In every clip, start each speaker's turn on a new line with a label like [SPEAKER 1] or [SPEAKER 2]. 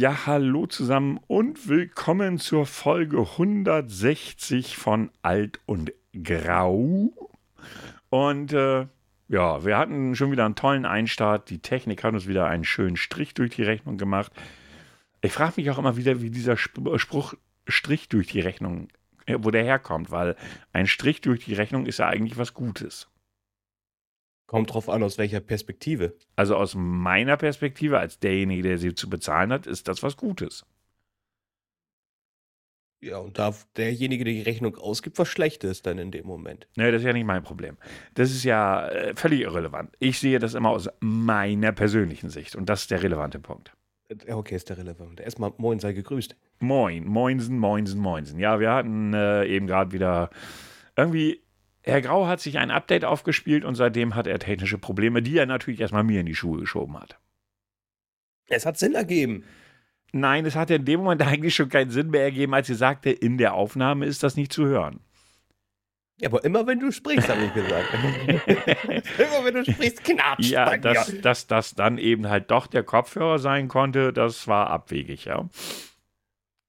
[SPEAKER 1] Ja, hallo zusammen und willkommen zur Folge 160 von Alt und Grau. Und äh, ja, wir hatten schon wieder einen tollen Einstart. Die Technik hat uns wieder einen schönen Strich durch die Rechnung gemacht. Ich frage mich auch immer wieder, wie dieser Spruch Strich durch die Rechnung, äh, wo der herkommt, weil ein Strich durch die Rechnung ist ja eigentlich was Gutes.
[SPEAKER 2] Kommt drauf an, aus welcher Perspektive.
[SPEAKER 1] Also aus meiner Perspektive, als derjenige, der sie zu bezahlen hat, ist das was Gutes.
[SPEAKER 2] Ja, und darf derjenige, der die Rechnung ausgibt, was Schlechtes dann in dem Moment.
[SPEAKER 1] Nee, das ist ja nicht mein Problem. Das ist ja äh, völlig irrelevant. Ich sehe das immer aus meiner persönlichen Sicht und das ist der relevante Punkt.
[SPEAKER 2] Ja, okay, ist der relevant. Erstmal moin, sei gegrüßt.
[SPEAKER 1] Moin, moinsen, moinsen, moinsen. Ja, wir hatten äh, eben gerade wieder irgendwie Herr Grau hat sich ein Update aufgespielt und seitdem hat er technische Probleme, die er natürlich erstmal mir in die Schuhe geschoben hat.
[SPEAKER 2] Es hat Sinn ergeben.
[SPEAKER 1] Nein, es hat in dem Moment eigentlich schon keinen Sinn mehr ergeben, als sie sagte, in der Aufnahme ist das nicht zu hören.
[SPEAKER 2] Ja, aber immer wenn du sprichst, habe ich gesagt. immer wenn du sprichst, knatscht.
[SPEAKER 1] Ja, dass, dass das dann eben halt doch der Kopfhörer sein konnte, das war abwegig, ja.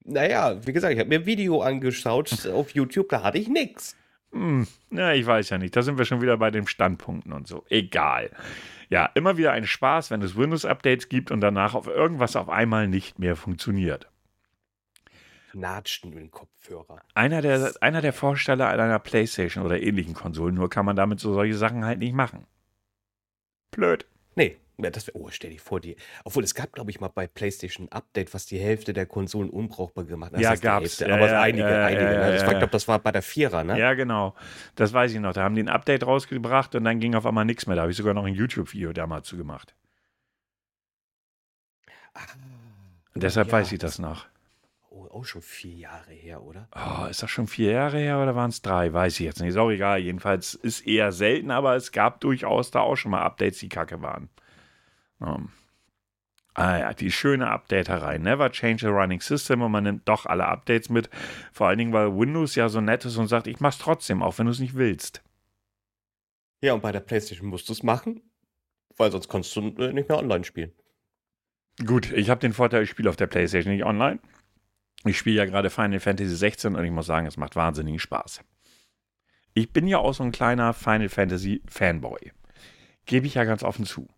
[SPEAKER 2] Naja, wie gesagt, ich habe mir ein Video angeschaut auf YouTube, da hatte ich nichts.
[SPEAKER 1] Hm, na, ich weiß ja nicht. Da sind wir schon wieder bei den Standpunkten und so. Egal. Ja, immer wieder ein Spaß, wenn es Windows-Updates gibt und danach auf irgendwas auf einmal nicht mehr funktioniert.
[SPEAKER 2] Natschen dem Kopfhörer.
[SPEAKER 1] Einer der, einer der Vorsteller einer Playstation oder ähnlichen Konsolen, nur kann man damit so solche Sachen halt nicht machen. Blöd.
[SPEAKER 2] Nee, ja, das wär, oh, stell dir vor, die. Obwohl, es gab, glaube ich, mal bei PlayStation Update, was die Hälfte der Konsolen unbrauchbar gemacht hat.
[SPEAKER 1] Ja, gab's.
[SPEAKER 2] Ja, aber
[SPEAKER 1] ja,
[SPEAKER 2] einige,
[SPEAKER 1] ja,
[SPEAKER 2] einige.
[SPEAKER 1] ja,
[SPEAKER 2] ne? Das war,
[SPEAKER 1] ja,
[SPEAKER 2] ich glaube, das war bei der Vierer, ne?
[SPEAKER 1] Ja, genau. Das weiß ich noch. Da haben die ein Update rausgebracht und dann ging auf einmal nichts mehr. Da habe ich sogar noch ein YouTube-Video damals zu gemacht.
[SPEAKER 2] Ah,
[SPEAKER 1] Und deshalb
[SPEAKER 2] ja,
[SPEAKER 1] weiß ich das noch.
[SPEAKER 2] Oh, auch schon vier Jahre her, oder?
[SPEAKER 1] Oh, ist das schon vier Jahre her oder waren es drei? Weiß ich jetzt nicht. Ist auch egal. Jedenfalls ist eher selten, aber es gab durchaus da auch schon mal Updates, die kacke waren. Um. Ah ja, die schöne Updaterei. Never change a running system und man nimmt doch alle Updates mit. Vor allen Dingen, weil Windows ja so nett ist und sagt, ich mach's trotzdem, auch wenn du es nicht willst.
[SPEAKER 2] Ja, und bei der PlayStation musst du es machen, weil sonst kannst du äh, nicht mehr online spielen.
[SPEAKER 1] Gut, ich habe den Vorteil, ich spiele auf der PlayStation nicht online. Ich spiele ja gerade Final Fantasy 16 und ich muss sagen, es macht wahnsinnigen Spaß. Ich bin ja auch so ein kleiner Final Fantasy Fanboy. Gebe ich ja ganz offen zu.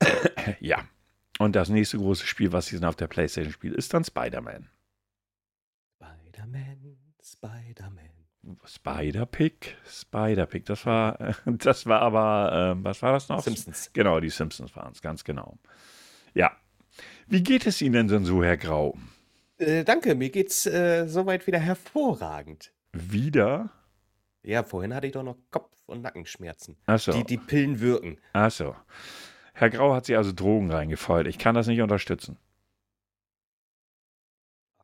[SPEAKER 1] ja. Und das nächste große Spiel, was ich auf der PlayStation spiele, ist dann Spider-Man.
[SPEAKER 2] Spider-Man, Spider-Man.
[SPEAKER 1] Spider-Pig, Spider-Pig, das war, das war aber, äh, was war das noch?
[SPEAKER 2] Simpsons.
[SPEAKER 1] Genau, die Simpsons waren es, ganz genau. Ja. Wie geht es Ihnen denn so, Herr Grau?
[SPEAKER 2] Äh, danke, mir geht's äh, soweit wieder hervorragend.
[SPEAKER 1] Wieder?
[SPEAKER 2] Ja, vorhin hatte ich doch noch Kopf- und Nackenschmerzen.
[SPEAKER 1] Achso.
[SPEAKER 2] Die, die Pillen wirken.
[SPEAKER 1] Achso. Herr Grau hat sie also Drogen reingefeuert. Ich kann das nicht unterstützen.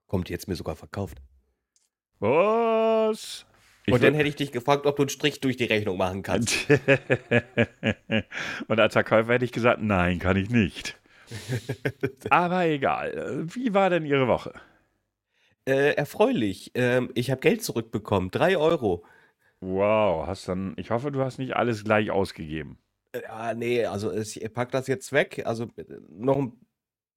[SPEAKER 2] Kommt jetzt mir sogar verkauft.
[SPEAKER 1] Was? Ich
[SPEAKER 2] und dann hätte ich dich gefragt, ob du einen Strich durch die Rechnung machen kannst.
[SPEAKER 1] Und als Verkäufer hätte ich gesagt, nein, kann ich nicht. Aber egal. Wie war denn Ihre Woche?
[SPEAKER 2] Äh, erfreulich. Ähm, ich habe Geld zurückbekommen. Drei Euro.
[SPEAKER 1] Wow, hast dann, ich hoffe, du hast nicht alles gleich ausgegeben.
[SPEAKER 2] Äh, Ja, nee, also ich pack das jetzt weg. Also äh, noch ein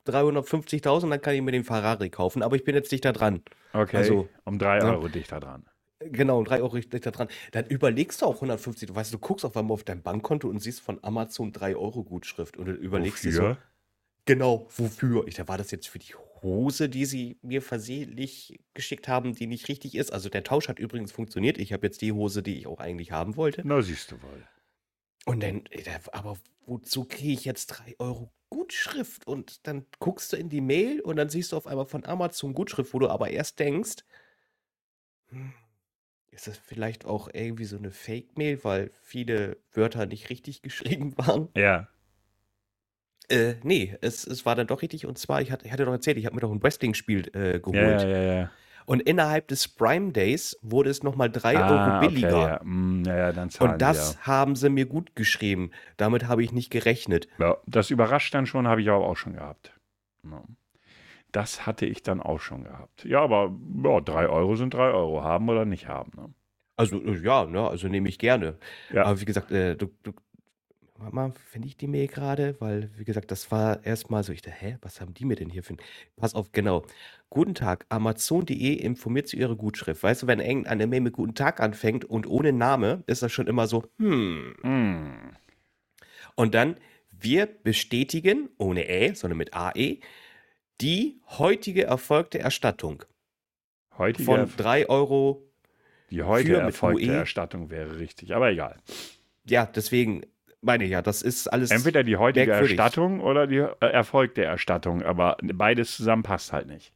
[SPEAKER 2] 350.000, dann kann ich mir den Ferrari kaufen. Aber ich bin jetzt dichter dran.
[SPEAKER 1] Okay,
[SPEAKER 2] Also,
[SPEAKER 1] um drei
[SPEAKER 2] ja.
[SPEAKER 1] Euro dichter dran.
[SPEAKER 2] Genau, 3 Euro dichter dran. Dann überlegst du auch 150. Du weißt, du guckst auf einmal auf dein Bankkonto und siehst von Amazon 3 Euro Gutschrift und du überlegst dir so,
[SPEAKER 1] Wofür?
[SPEAKER 2] genau, wofür? Ich, da war das jetzt für die Hose, die sie mir versehentlich geschickt haben, die nicht richtig ist. Also der Tausch hat übrigens funktioniert. Ich habe jetzt die Hose, die ich auch eigentlich haben wollte.
[SPEAKER 1] Na, siehst du wohl.
[SPEAKER 2] Und dann, aber wozu kriege ich jetzt 3 Euro Gutschrift? Und dann guckst du in die Mail und dann siehst du auf einmal von Amazon Gutschrift, wo du aber erst denkst, hm, ist das vielleicht auch irgendwie so eine Fake-Mail, weil viele Wörter nicht richtig geschrieben waren?
[SPEAKER 1] Ja.
[SPEAKER 2] Äh, nee, es, es war dann doch richtig. Und zwar, ich hatte, ich hatte doch erzählt, ich habe mir doch ein Wrestling-Spiel äh, geholt.
[SPEAKER 1] Ja, ja, ja.
[SPEAKER 2] Und innerhalb des Prime Days wurde es nochmal 3
[SPEAKER 1] Ah,
[SPEAKER 2] Euro
[SPEAKER 1] okay,
[SPEAKER 2] billiger.
[SPEAKER 1] ja. Mm, ja, ja, dann zahlen
[SPEAKER 2] Und das haben sie mir gut geschrieben. Damit habe ich nicht gerechnet.
[SPEAKER 1] ja. ja. Das überrascht dann schon, habe ich aber auch schon gehabt. Ja. Das hatte ich dann auch schon gehabt. Ja, aber ja, drei Euro sind drei Euro. Haben oder nicht haben. Ne?
[SPEAKER 2] Also, äh, ja, ne, also nehme ich gerne.
[SPEAKER 1] Ja.
[SPEAKER 2] Aber wie gesagt, äh, du, du warte mal, finde ich die Mail gerade? Weil, wie gesagt, das war erstmal so, ich dachte, hä, was haben die mir denn hier für ein... Pass auf, genau. Guten Tag, Amazon.de informiert zu ihrer Gutschrift. Weißt du, wenn irgendeine Mail mit Guten Tag anfängt und ohne Name, ist das schon immer so, hm.
[SPEAKER 1] Hm.
[SPEAKER 2] Und dann, wir bestätigen, ohne Ä, sondern mit AE, die heutige erfolgte Erstattung
[SPEAKER 1] Heutige,
[SPEAKER 2] von 3 Euro.
[SPEAKER 1] die heute
[SPEAKER 2] für mit
[SPEAKER 1] erfolgte
[SPEAKER 2] UE.
[SPEAKER 1] Erstattung wäre richtig, aber egal.
[SPEAKER 2] Ja, deswegen meine ja, das ist alles.
[SPEAKER 1] Entweder die heutige
[SPEAKER 2] merkwürdig.
[SPEAKER 1] Erstattung oder die äh, erfolgte Erstattung, aber beides zusammen passt halt nicht.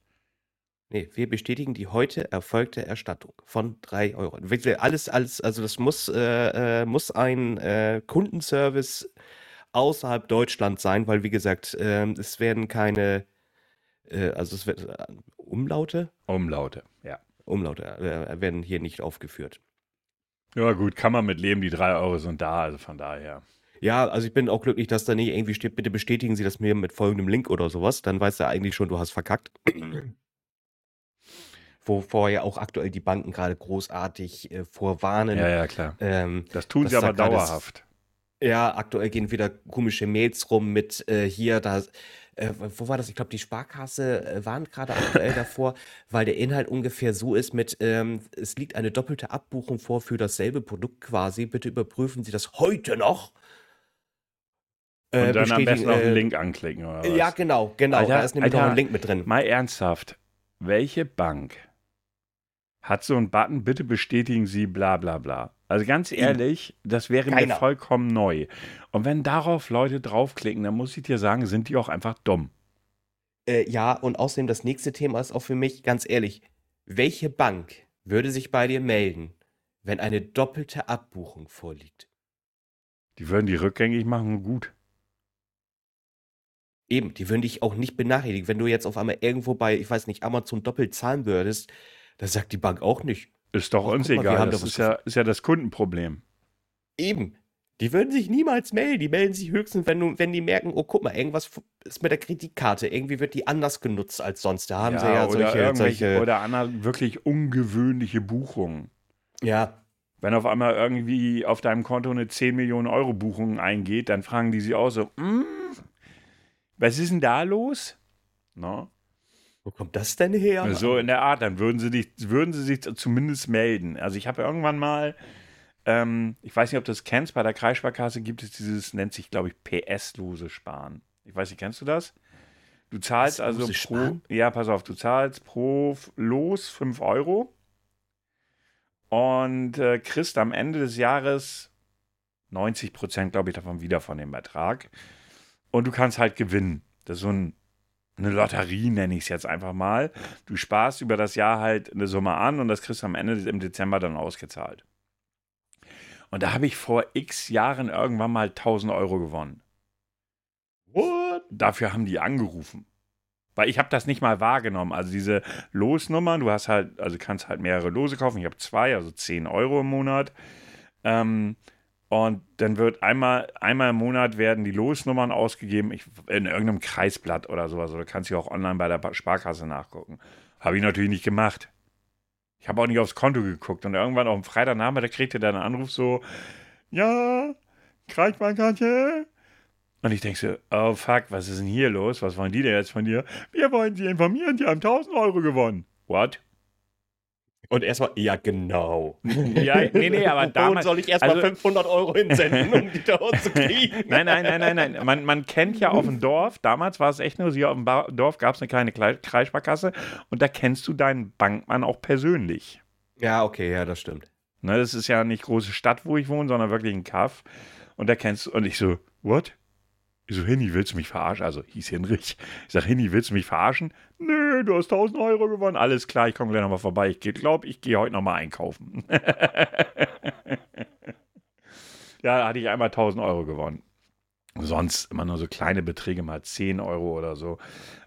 [SPEAKER 2] Nee, wir bestätigen die heute erfolgte Erstattung von 3 Euro. Alles, alles, also das muss, äh, äh, muss ein äh, Kundenservice außerhalb Deutschlands sein, weil wie gesagt, ähm, es werden keine, äh, also es wird äh, Umlaute,
[SPEAKER 1] Umlaute, ja.
[SPEAKER 2] Umlaute äh, werden hier nicht aufgeführt.
[SPEAKER 1] Ja, gut, kann man mit leben, die drei Euro sind da, also von daher.
[SPEAKER 2] Ja, also ich bin auch glücklich, dass da nicht irgendwie steht, bitte bestätigen Sie das mir mit folgendem Link oder sowas. Dann weißt du eigentlich schon, du hast verkackt. Wovor ja auch aktuell die Banken gerade großartig äh, vorwarnen.
[SPEAKER 1] Ja, ja, klar.
[SPEAKER 2] Ähm,
[SPEAKER 1] Das tun
[SPEAKER 2] das
[SPEAKER 1] sie aber
[SPEAKER 2] es-
[SPEAKER 1] dauerhaft.
[SPEAKER 2] ja, aktuell gehen wieder komische Mails rum mit äh, hier, da, äh, wo war das? Ich glaube, die Sparkasse äh, warnt gerade aktuell davor, weil der Inhalt ungefähr so ist mit, ähm, es liegt eine doppelte Abbuchung vor für dasselbe Produkt quasi. Bitte überprüfen Sie das heute noch. Äh,
[SPEAKER 1] Und dann am besten auf den
[SPEAKER 2] äh,
[SPEAKER 1] Link anklicken, oder was?
[SPEAKER 2] Ja, genau, genau.
[SPEAKER 1] Alter,
[SPEAKER 2] da ist nämlich noch
[SPEAKER 1] Alter,
[SPEAKER 2] ein Link mit drin.
[SPEAKER 1] Mal ernsthaft, welche Bank hat so einen Button, bitte bestätigen Sie bla bla bla. Also ganz ehrlich, das wäre mir
[SPEAKER 2] Keiner.
[SPEAKER 1] vollkommen neu. Und wenn darauf Leute draufklicken, dann muss ich dir sagen, sind die auch einfach dumm.
[SPEAKER 2] Äh, ja, und außerdem das nächste Thema ist auch für mich, ganz ehrlich, welche Bank würde sich bei dir melden, wenn eine doppelte Abbuchung vorliegt?
[SPEAKER 1] Die würden die rückgängig machen, gut.
[SPEAKER 2] Eben, die würden dich auch nicht benachrichtigen. Wenn du jetzt auf einmal irgendwo bei, ich weiß nicht, Amazon doppelt zahlen würdest, das sagt die Bank auch nicht.
[SPEAKER 1] Ist doch
[SPEAKER 2] Ach,
[SPEAKER 1] uns
[SPEAKER 2] guck mal,
[SPEAKER 1] egal. Das ist ja, ist ja das Kundenproblem.
[SPEAKER 2] Eben. Die würden sich niemals melden. Die melden sich höchstens, wenn, du, wenn die merken, oh, guck mal, irgendwas ist mit der Kreditkarte. Irgendwie wird die anders genutzt als sonst. Da haben sie ja
[SPEAKER 1] oder
[SPEAKER 2] solche, solche
[SPEAKER 1] oder andere wirklich ungewöhnliche Buchungen.
[SPEAKER 2] ja,
[SPEAKER 1] Wenn auf einmal irgendwie auf deinem Konto eine 10 Millionen Euro Buchung eingeht, dann fragen die sie auch so, "Mm, was ist denn da los? No?
[SPEAKER 2] wo kommt das denn her?
[SPEAKER 1] So in der Art, dann würden sie, dich, würden sie sich zumindest melden. Also ich habe irgendwann mal, ähm, ich weiß nicht, ob du das kennst, bei der Kreissparkasse gibt es dieses, nennt sich, glaube ich, PS-lose Sparen. Ich weiß nicht, kennst du das? Du zahlst also pro,
[SPEAKER 2] Sparen?
[SPEAKER 1] ja, pass auf, du zahlst pro Los 5 Euro und äh, kriegst am Ende des Jahres 90 Prozent, glaube ich, davon wieder von dem Betrag. Und du kannst halt gewinnen. Das ist so ein, eine Lotterie, nenne ich es jetzt einfach mal. Du sparst über das Jahr halt eine Summe an und das kriegst du am Ende im Dezember dann ausgezahlt. Und da habe ich vor x Jahren irgendwann mal 1000 Euro gewonnen.
[SPEAKER 2] What?
[SPEAKER 1] Dafür haben die angerufen. Weil ich habe das nicht mal wahrgenommen. Also diese Losnummern, du hast halt, also kannst halt mehrere Lose kaufen. Ich habe zwei, also 10 Euro im Monat. Ähm, und dann wird einmal, einmal im Monat werden die Losnummern ausgegeben, ich, in irgendeinem Kreisblatt oder sowas. Oder kannst du auch online bei der Sparkasse nachgucken. Habe ich natürlich nicht gemacht. Ich habe auch nicht aufs Konto geguckt. Und irgendwann auf dem Freitagnachmittag kriegte dann einen Anruf so, ja, Kreisbankkarte. Und ich denke so, oh fuck, was ist denn hier los? Was wollen die denn jetzt von dir? Wir wollen sie informieren, die haben 1000 Euro gewonnen. What?
[SPEAKER 2] Und erstmal, ja, genau.
[SPEAKER 1] Ja, nee, nee, aber damals-
[SPEAKER 2] soll ich erstmal
[SPEAKER 1] also-
[SPEAKER 2] 500 Euro hinsenden, um die da zu kriegen?
[SPEAKER 1] Nein, nein, nein, nein, nein. Man, man kennt ja auf dem Dorf, damals war es echt nur, so, hier auf dem Dorf gab es eine kleine Klei- Kreissparkasse und da kennst du deinen Bankmann auch persönlich.
[SPEAKER 2] Ja, okay, ja, das stimmt.
[SPEAKER 1] Ne, das ist ja nicht große Stadt, wo ich wohne, sondern wirklich ein Kaff. Und da kennst du, und ich so, what? Ich so, Henny, willst du mich verarschen? Also hieß Hinrich. Ich sag, Henny, willst du mich verarschen? Nö, du hast 1000 Euro gewonnen. Alles klar, ich komme gleich nochmal vorbei. Ich glaube, ich gehe heute nochmal einkaufen. ja, da hatte ich einmal 1000 Euro gewonnen. Sonst immer nur so kleine Beträge, mal 10 Euro oder so.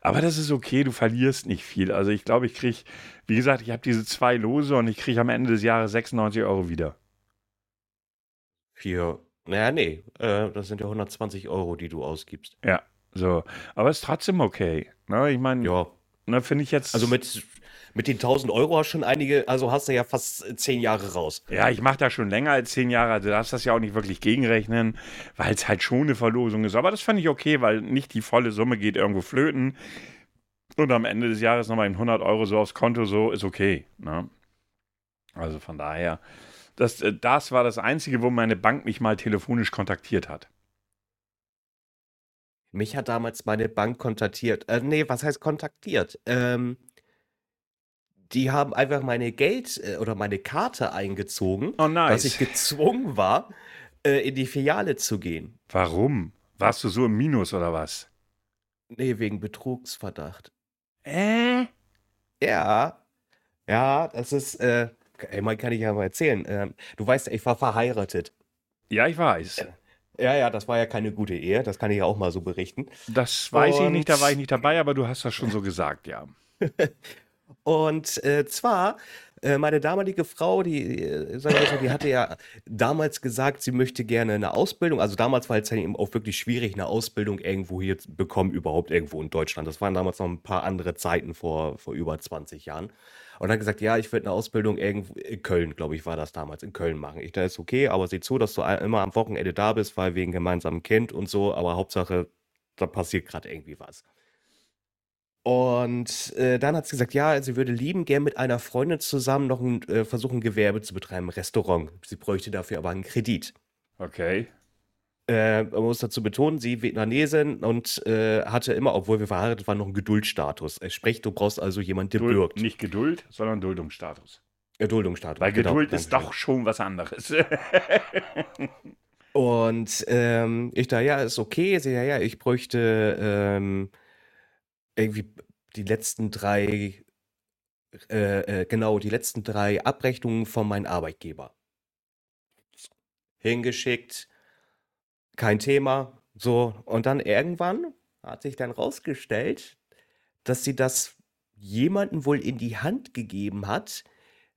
[SPEAKER 1] Aber das ist okay, du verlierst nicht viel. Also ich glaube, ich kriege, wie gesagt, ich habe diese zwei Lose und ich kriege am Ende des Jahres 96 Euro wieder.
[SPEAKER 2] Für, naja, nee, äh, das sind ja 120 Euro, die du ausgibst.
[SPEAKER 1] Ja, so. Aber ist trotzdem okay. Ne, ich meine,
[SPEAKER 2] Ja,
[SPEAKER 1] ne, finde ich jetzt.
[SPEAKER 2] also mit, mit den 1000 Euro hast du schon einige, also hast du ja fast zehn Jahre raus.
[SPEAKER 1] Ja, ich mache das schon länger als zehn Jahre. Also du darfst das ja auch nicht wirklich gegenrechnen, weil es halt schon eine Verlosung ist. Aber das fand ich okay, weil nicht die volle Summe geht irgendwo flöten. Und am Ende des Jahres nochmal 100 Euro so aufs Konto, so ist okay. Ne? Also von daher, das, äh, das war das Einzige, wo meine Bank mich mal telefonisch kontaktiert hat.
[SPEAKER 2] Mich hat damals meine Bank kontaktiert. Äh, nee, was heißt kontaktiert? Ähm, die haben einfach meine Geld äh, oder meine Karte eingezogen,
[SPEAKER 1] Oh, nice.
[SPEAKER 2] dass ich gezwungen war, äh, in die Filiale zu gehen.
[SPEAKER 1] Warum? Warst du so im Minus oder was?
[SPEAKER 2] Nee, wegen Betrugsverdacht.
[SPEAKER 1] Äh?
[SPEAKER 2] Ja, ja, das ist, äh, ey, mal kann ich ja mal erzählen. Ähm, du weißt, ich war verheiratet.
[SPEAKER 1] Ja, ich weiß.
[SPEAKER 2] Ja, ja, das war ja keine gute Ehe, das kann ich ja auch mal so berichten.
[SPEAKER 1] Das weiß ich
[SPEAKER 2] Und-
[SPEAKER 1] nicht, da war ich nicht dabei, aber du hast das schon so gesagt, ja.
[SPEAKER 2] Und äh, zwar, äh, meine damalige Frau, die, äh, sagen wir so, die hatte ja damals gesagt, sie möchte gerne eine Ausbildung. Also damals war es ja eben auch wirklich schwierig, eine Ausbildung irgendwo hier zu bekommen, überhaupt irgendwo in Deutschland. Das waren damals noch ein paar andere Zeiten vor, vor über 20 Jahren. Und hat gesagt, ja, ich würde eine Ausbildung irgendwo in Köln, glaube ich, war das damals, in Köln machen. Ich, da ist okay, aber sieh zu, dass du immer am Wochenende da bist, weil wegen gemeinsamem Kind und so, aber Hauptsache, da passiert gerade irgendwie was. Und äh, dann hat sie gesagt, ja, sie würde lieben gern mit einer Freundin zusammen noch ein, äh, versuchen, Gewerbe zu betreiben, Restaurant. Sie bräuchte dafür aber einen Kredit.
[SPEAKER 1] Okay.
[SPEAKER 2] Äh, man muss dazu betonen, sie Vietnamesin und äh, hatte immer, obwohl wir verheiratet waren, noch einen Geduldstatus. Sprich, du brauchst also jemanden, der
[SPEAKER 1] Duld,
[SPEAKER 2] bürgt.
[SPEAKER 1] nicht Geduld, sondern Duldungsstatus.
[SPEAKER 2] Erduldungsstatus.
[SPEAKER 1] Weil
[SPEAKER 2] genau,
[SPEAKER 1] Geduld ist doch schon was anderes.
[SPEAKER 2] Und ähm, ich da, ja, ist okay. Sie, ja, ja, ich bräuchte ähm, irgendwie die letzten drei, äh, äh, genau, die letzten drei Abrechnungen von meinem Arbeitgeber. Hingeschickt, kein Thema. So, und dann irgendwann hat sich dann rausgestellt, dass sie das jemanden wohl in die Hand gegeben hat,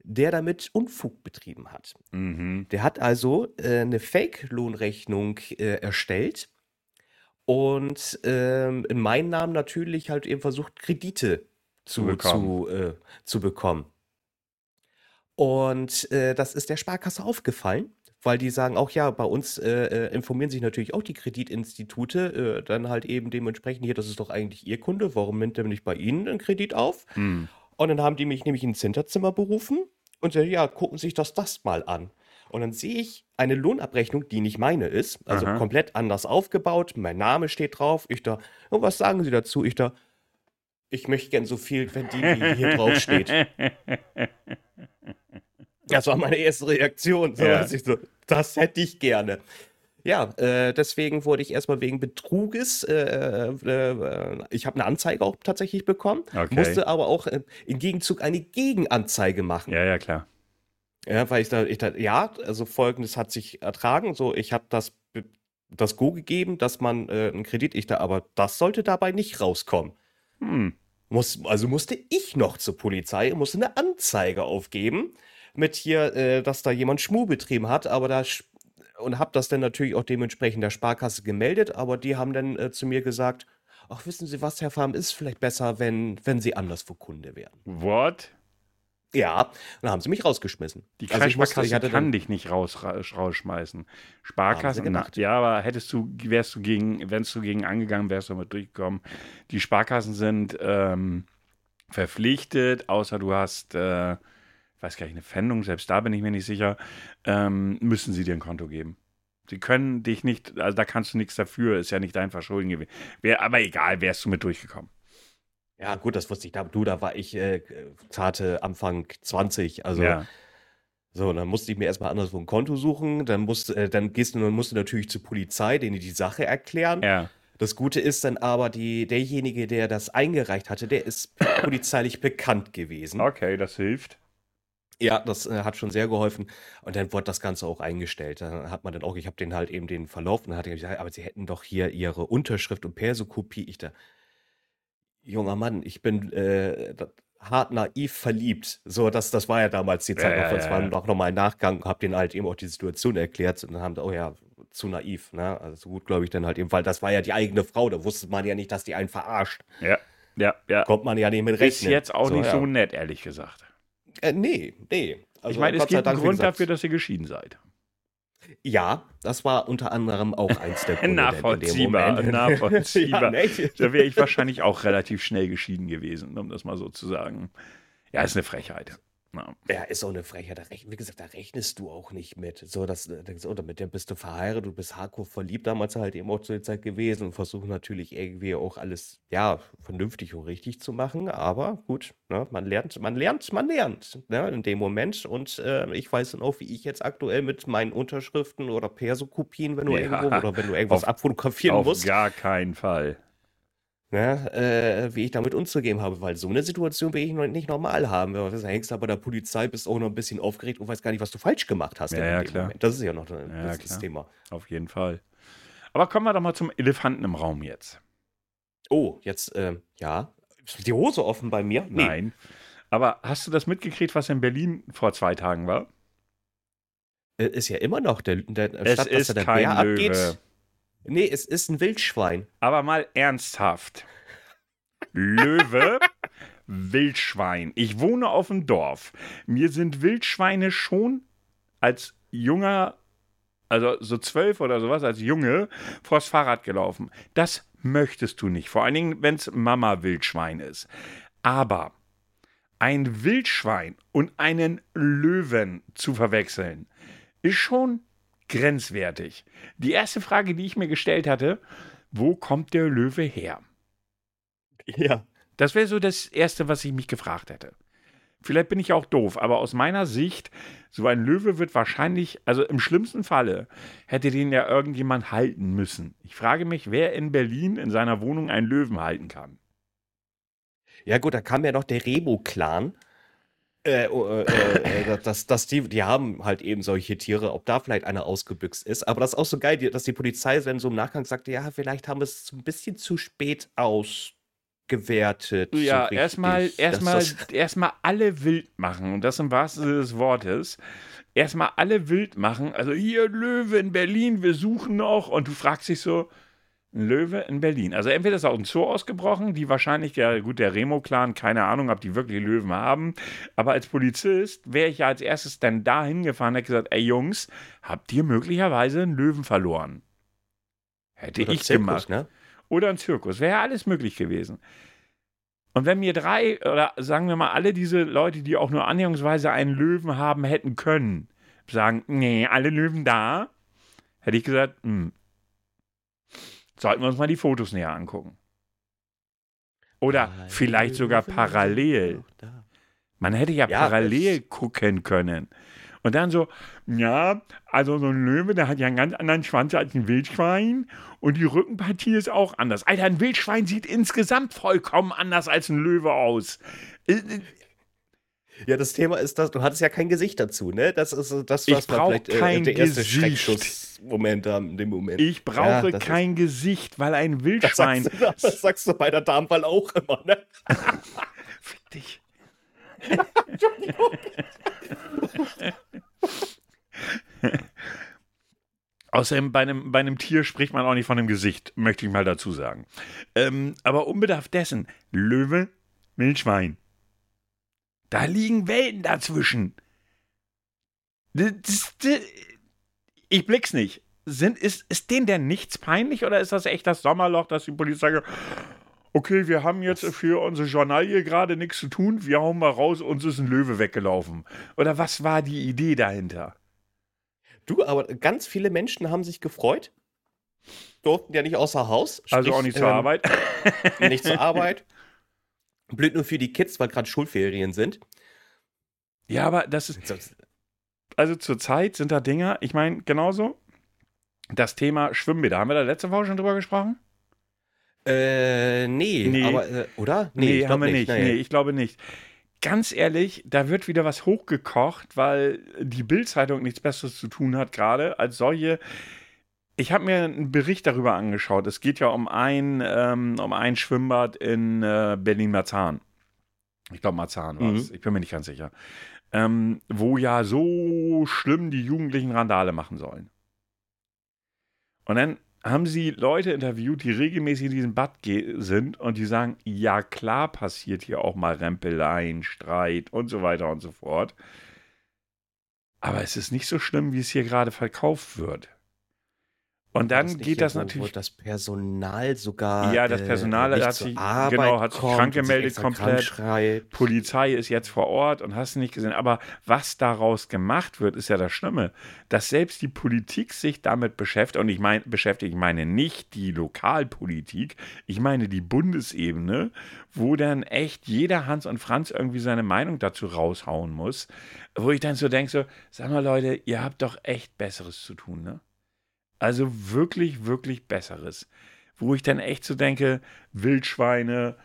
[SPEAKER 2] der damit Unfug betrieben hat.
[SPEAKER 1] mhm.
[SPEAKER 2] Der hat also äh, eine Fake-Lohnrechnung äh, erstellt und ähm, in meinem Namen natürlich halt eben versucht, Kredite
[SPEAKER 1] Zu
[SPEAKER 2] zu,
[SPEAKER 1] bekommen.
[SPEAKER 2] zu, äh, zu bekommen. Und äh, das ist der Sparkasse aufgefallen, weil die sagen auch, ja, bei uns äh, äh, informieren sich natürlich auch die Kreditinstitute, äh, dann halt eben dementsprechend, hier, das ist doch eigentlich Ihr Kunde, warum nimmt er nicht bei Ihnen einen Kredit auf?
[SPEAKER 1] Hm.
[SPEAKER 2] Und dann haben die mich nämlich ins Hinterzimmer berufen und sagen, ja, gucken sich das, das mal an. Und dann sehe ich eine Lohnabrechnung, die nicht meine ist, also
[SPEAKER 1] Aha.
[SPEAKER 2] komplett anders aufgebaut. Mein Name steht drauf. Ich da, und was sagen Sie dazu? Ich da, ich möchte gern so viel verdienen, wie hier drauf steht. Das war meine erste Reaktion. So,
[SPEAKER 1] Ja.
[SPEAKER 2] so, das hätte ich gerne. Ja, äh, deswegen wurde ich erstmal wegen Betruges, äh, äh, ich habe eine Anzeige auch tatsächlich bekommen,
[SPEAKER 1] Okay.
[SPEAKER 2] musste aber auch äh, im Gegenzug eine Gegenanzeige machen.
[SPEAKER 1] Ja, ja, klar.
[SPEAKER 2] Ja, weil ich da, ich da, ja, also folgendes hat sich ertragen. So, ich habe das, das Go gegeben, dass man äh, einen Kredit, ich da, aber das sollte dabei nicht rauskommen.
[SPEAKER 1] Hm.
[SPEAKER 2] Muss, also musste ich noch zur Polizei, musste eine Anzeige aufgeben mit hier, äh, dass da jemand Schmuh betrieben hat, aber da und habe das dann natürlich auch dementsprechend der Sparkasse gemeldet, aber die haben dann äh, zu mir gesagt, ach wissen Sie was, Herr Farm, ist vielleicht besser, wenn, wenn Sie anderswo Kunde wären.
[SPEAKER 1] What?
[SPEAKER 2] Ja, und dann haben sie mich rausgeschmissen.
[SPEAKER 1] Die
[SPEAKER 2] Also ich
[SPEAKER 1] Kreissparkasse
[SPEAKER 2] ich
[SPEAKER 1] kann dich nicht raus, ra- rausschmeißen. Sparkassen, na,
[SPEAKER 2] gemacht.
[SPEAKER 1] ja, aber hättest du, wärst du gegen, wärst du gegen angegangen, wärst du damit durchgekommen. Die Sparkassen sind ähm, verpflichtet, außer du hast, äh, weiß gar nicht, eine Pfändung, selbst da bin ich mir nicht sicher, ähm, müssen sie dir ein Konto geben. Sie können dich nicht, also da kannst du nichts dafür, ist ja nicht dein Verschulden gewesen. Wär, aber egal, wärst du mit durchgekommen.
[SPEAKER 2] Ja, gut, das wusste ich. Da, du, da war ich äh, zarte Anfang 20. Also,
[SPEAKER 1] ja.
[SPEAKER 2] so, dann musste ich mir erstmal anderswo ein Konto suchen. Dann, musste, äh, dann gehst du dann musst du natürlich zur Polizei, denen die Sache erklären.
[SPEAKER 1] ja.
[SPEAKER 2] Das Gute ist dann aber, die, derjenige, der das eingereicht hatte, der ist polizeilich bekannt gewesen.
[SPEAKER 1] Okay, das hilft.
[SPEAKER 2] Ja, das äh, hat schon sehr geholfen. Und dann wurde das Ganze auch eingestellt. Da hat man dann auch, ich habe den halt eben den Verlauf und dann hat er gesagt, aber sie hätten doch hier ihre Unterschrift und Persokopie. Ich da, junger Mann, ich bin äh, hart naiv verliebt. So, das, das war ja damals die Zeit
[SPEAKER 1] Ja,
[SPEAKER 2] noch. von
[SPEAKER 1] ja,
[SPEAKER 2] Es war
[SPEAKER 1] ja.
[SPEAKER 2] noch nochmal ein Nachgang, habe denen halt eben auch die Situation erklärt und dann haben, oh ja, zu naiv, ne? Also so gut, glaube ich, dann halt eben, weil das war ja die eigene Frau, da wusste man ja nicht, dass die einen verarscht.
[SPEAKER 1] Ja. Ja, ja.
[SPEAKER 2] Kommt man ja nicht mit
[SPEAKER 1] Ist
[SPEAKER 2] rechnen.
[SPEAKER 1] jetzt auch nicht
[SPEAKER 2] ja.
[SPEAKER 1] so nett, ehrlich gesagt.
[SPEAKER 2] Äh, nee, nee. Also,
[SPEAKER 1] ich meine, es gibt einen Grund dafür, dass ihr geschieden seid.
[SPEAKER 2] Ja, das war unter anderem auch eins der Gründe.
[SPEAKER 1] Nachvollziehbar, nachvollziehbar.
[SPEAKER 2] ja, nicht?
[SPEAKER 1] Da wäre ich wahrscheinlich auch relativ schnell geschieden gewesen, um das mal so zu sagen. Ja, ist eine Frechheit. Na.
[SPEAKER 2] Ja, ist auch eine Frechheit. Da rechn, wie gesagt, da rechnest du auch nicht mit. So, dass, äh, denkst, oh, mit der bist du verheiratet, du bist hardcore verliebt damals halt eben auch zu der Zeit gewesen und versuchen natürlich irgendwie auch alles, ja, vernünftig und richtig zu machen. Aber gut, ne, man lernt, man lernt, man lernt, ne, in dem Moment. Und äh, ich weiß dann auch, wie ich jetzt aktuell mit meinen Unterschriften oder Perso-Kopien, wenn du
[SPEAKER 1] Ja,
[SPEAKER 2] irgendwo oder wenn du irgendwas
[SPEAKER 1] auf-
[SPEAKER 2] abfotografieren
[SPEAKER 1] Auf
[SPEAKER 2] musst,
[SPEAKER 1] gar keinen Fall.
[SPEAKER 2] Ne, äh, wie ich damit umzugehen habe, weil so eine Situation will ich noch nicht normal haben. Da hängst du bei der Polizei, bist auch noch ein bisschen aufgeregt und weißt gar nicht, was du falsch gemacht hast.
[SPEAKER 1] Ja,
[SPEAKER 2] in
[SPEAKER 1] ja,
[SPEAKER 2] dem
[SPEAKER 1] klar.
[SPEAKER 2] Moment. Das ist ja noch ein
[SPEAKER 1] Ja,
[SPEAKER 2] das, Thema.
[SPEAKER 1] Auf jeden Fall. Aber kommen wir doch mal zum Elefanten im Raum jetzt.
[SPEAKER 2] Oh, jetzt, ähm, ja. Ist die Hose offen bei mir? Nee.
[SPEAKER 1] Nein. Aber hast du das mitgekriegt, was in Berlin vor zwei Tagen war?
[SPEAKER 2] Äh, Ist ja immer noch der, der
[SPEAKER 1] Es
[SPEAKER 2] dass
[SPEAKER 1] ist
[SPEAKER 2] da der
[SPEAKER 1] kein
[SPEAKER 2] Bär
[SPEAKER 1] Löwe.
[SPEAKER 2] abgeht. Nee, es ist ein Wildschwein.
[SPEAKER 1] Aber mal ernsthaft. Löwe, Wildschwein. Ich wohne auf dem Dorf. Mir sind Wildschweine schon als junger, also so zwölf oder sowas, als Junge, vors Fahrrad gelaufen. Das möchtest du nicht. Vor allen Dingen, wenn es Mama-Wildschwein ist. Aber ein Wildschwein und einen Löwen zu verwechseln, ist schon grenzwertig. Die erste Frage, die ich mir gestellt hatte, wo kommt der Löwe her?
[SPEAKER 2] Ja.
[SPEAKER 1] Das wäre so das Erste, was ich mich gefragt hätte. Vielleicht bin ich auch doof, aber aus meiner Sicht, so ein Löwe wird wahrscheinlich, also im schlimmsten Falle, hätte den ja irgendjemand halten müssen. Ich frage mich, wer in Berlin in seiner Wohnung einen Löwen halten kann.
[SPEAKER 2] Ja, gut, da kam ja noch der Remo-Clan. Äh, oh, äh, äh, dass, dass die, die haben halt eben solche Tiere, ob da vielleicht einer ausgebüxt ist. Aber das ist auch so geil, dass die Polizei dann so im Nachgang sagte, ja, vielleicht haben wir es ein bisschen zu spät ausgewertet. so
[SPEAKER 1] Ja,
[SPEAKER 2] richtig,
[SPEAKER 1] erstmal erstmal erstmal alle wild machen und das im wahrsten Sinne des Wortes. Erstmal alle wild machen. Also hier Löwe in Berlin, wir suchen noch und du fragst dich so, ein Löwe in Berlin. Also entweder ist aus dem Zoo ausgebrochen, die wahrscheinlich, ja gut, der Remo-Clan, keine Ahnung, ob die wirklich Löwen haben. Aber als Polizist wäre ich ja als erstes dann da hingefahren und hätte gesagt, ey Jungs, habt ihr möglicherweise einen Löwen verloren? Hätte
[SPEAKER 2] Oder
[SPEAKER 1] ich
[SPEAKER 2] Zirkus,
[SPEAKER 1] gemacht
[SPEAKER 2] ne?
[SPEAKER 1] oder ein Zirkus. Wäre ja alles möglich gewesen. Und wenn mir drei oder sagen wir mal alle diese Leute, die auch nur annäherungsweise einen Löwen haben hätten können, sagen, nee, alle Löwen da, hätte ich gesagt, hm, sollten wir uns mal die Fotos näher angucken. Oder
[SPEAKER 2] Alle
[SPEAKER 1] vielleicht sogar parallel. Man hätte ja,
[SPEAKER 2] Ja,
[SPEAKER 1] parallel gucken können. Und dann so, ja, also so ein Löwe, der hat ja einen ganz anderen Schwanz als ein Wildschwein und die Rückenpartie ist auch anders. Alter, ein Wildschwein sieht insgesamt vollkommen anders als ein Löwe aus.
[SPEAKER 2] Ja, das Thema ist, dass du hattest ja kein Gesicht dazu, ne? Das ist das,
[SPEAKER 1] Ich
[SPEAKER 2] was
[SPEAKER 1] brauch
[SPEAKER 2] vielleicht äh,
[SPEAKER 1] kein
[SPEAKER 2] der erste
[SPEAKER 1] Gesicht.
[SPEAKER 2] Schreckschuss-Moment in dem Moment.
[SPEAKER 1] Ich brauche
[SPEAKER 2] das ist-
[SPEAKER 1] kein Gesicht, weil ein
[SPEAKER 2] das
[SPEAKER 1] Wildschwein.
[SPEAKER 2] sagst, du, das sagst du bei der Damenwahl auch immer, ne?
[SPEAKER 1] Fick dich. Außerdem bei einem, bei einem Tier spricht man auch nicht von dem Gesicht, möchte ich mal dazu sagen. Ähm, aber unbedarft dessen, Löwe, Wildschwein. Da liegen Welten dazwischen. Ich blick's nicht. Sind, ist, ist denen denn nichts peinlich oder ist das echt das Sommerloch, dass die Polizei sagt, okay, wir haben jetzt für unsere Journalie gerade nichts zu tun, wir hauen mal raus, uns ist ein Löwe weggelaufen. Oder was war die Idee dahinter?
[SPEAKER 2] Du, aber ganz viele Menschen haben sich gefreut. Durften ja nicht außer Haus.
[SPEAKER 1] Also
[SPEAKER 2] sprich,
[SPEAKER 1] auch nicht zur
[SPEAKER 2] ähm,
[SPEAKER 1] Arbeit.
[SPEAKER 2] Nicht zur Arbeit. Blöd nur für die Kids, weil gerade Schulferien sind.
[SPEAKER 1] Ja, aber das ist, also zurzeit sind da Dinger, ich meine, genauso. Das Thema Schwimmbäder, haben wir da letzte Woche schon drüber gesprochen?
[SPEAKER 2] Äh, nee,
[SPEAKER 1] Nee.
[SPEAKER 2] aber, äh, oder?
[SPEAKER 1] Nee,
[SPEAKER 2] ich
[SPEAKER 1] haben wir nicht.
[SPEAKER 2] Nee.
[SPEAKER 1] Nee, ich glaube nicht. Ganz ehrlich, da wird wieder was hochgekocht, weil die Bild-Zeitung nichts Besseres zu tun hat gerade als solche. Ich habe mir einen Bericht darüber angeschaut. Es geht ja um ein, ähm, um ein Schwimmbad in äh, Berlin-Marzahn. Ich glaube, Marzahn war es.
[SPEAKER 2] Mhm.
[SPEAKER 1] Ich bin mir nicht ganz sicher. Ähm, wo ja so schlimm die Jugendlichen Randale machen sollen. Und dann haben sie Leute interviewt, die regelmäßig in diesem Bad sind und die sagen, ja klar passiert hier auch mal Rempeleien, Streit und so weiter und so fort. Aber es ist nicht so schlimm, wie es hier gerade verkauft wird. Und dann das geht das natürlich.
[SPEAKER 2] das Personal sogar.
[SPEAKER 1] Ja, das äh, Personal äh, hat sich, genau, hat sich krank gemeldet komplett. Polizei ist jetzt vor Ort und hast nicht gesehen. Aber was daraus gemacht wird, ist ja das Schlimme, dass selbst die Politik sich damit beschäftigt. Und ich meine, beschäftigt, ich meine nicht die Lokalpolitik, ich meine die Bundesebene, wo dann echt jeder Hans und Franz irgendwie seine Meinung dazu raushauen muss. Wo ich dann so denke: so, sag mal, Leute, ihr habt doch echt Besseres zu tun, ne? Also wirklich, wirklich Besseres. Wo ich dann echt so denke, Wildschweine,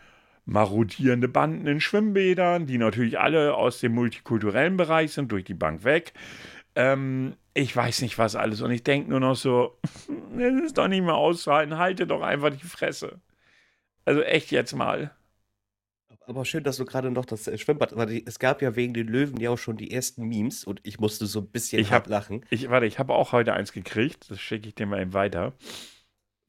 [SPEAKER 1] marodierende Banden in Schwimmbädern, die natürlich alle aus dem multikulturellen Bereich sind, durch die Bank weg. Ähm, ich weiß nicht was alles. Und ich denke nur noch so, das ist doch nicht mehr auszuhalten, halte doch einfach die Fresse. Also echt jetzt mal.
[SPEAKER 2] Aber schön, dass du gerade noch das äh, Schwimmbad, weil es gab ja wegen den Löwen ja auch schon die ersten Memes und ich musste so ein bisschen
[SPEAKER 1] ich hab, lachen. Ich, warte, ich habe auch heute eins gekriegt, das schicke ich dir mal eben weiter.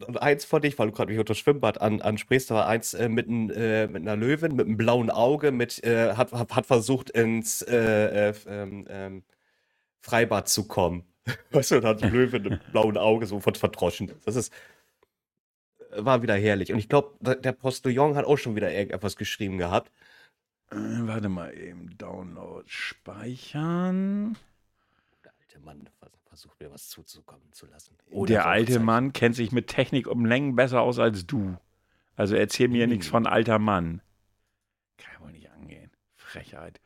[SPEAKER 2] Und eins von dich, weil du gerade mich unter Schwimmbad an, ansprichst, da war eins äh, mit, ein, äh, mit einer Löwin, mit einem blauen Auge, mit, äh, hat, hat versucht ins äh, äh, ähm, ähm, Freibad zu kommen. Weißt du, und hat die Löwin mit einem blauen Auge sofort verdroschen. Das ist, war wieder herrlich. Und ich glaube, der Postillon hat auch schon wieder irgendetwas geschrieben gehabt.
[SPEAKER 1] Äh, warte mal eben, Download speichern.
[SPEAKER 2] Der alte Mann versucht mir was zuzukommen zu lassen.
[SPEAKER 1] Oder der alte Mann kennt sich mit Technik um Längen besser aus als du. Also erzähl mir hm. nichts von alter Mann. Kann wohl nicht angehen. Frechheit.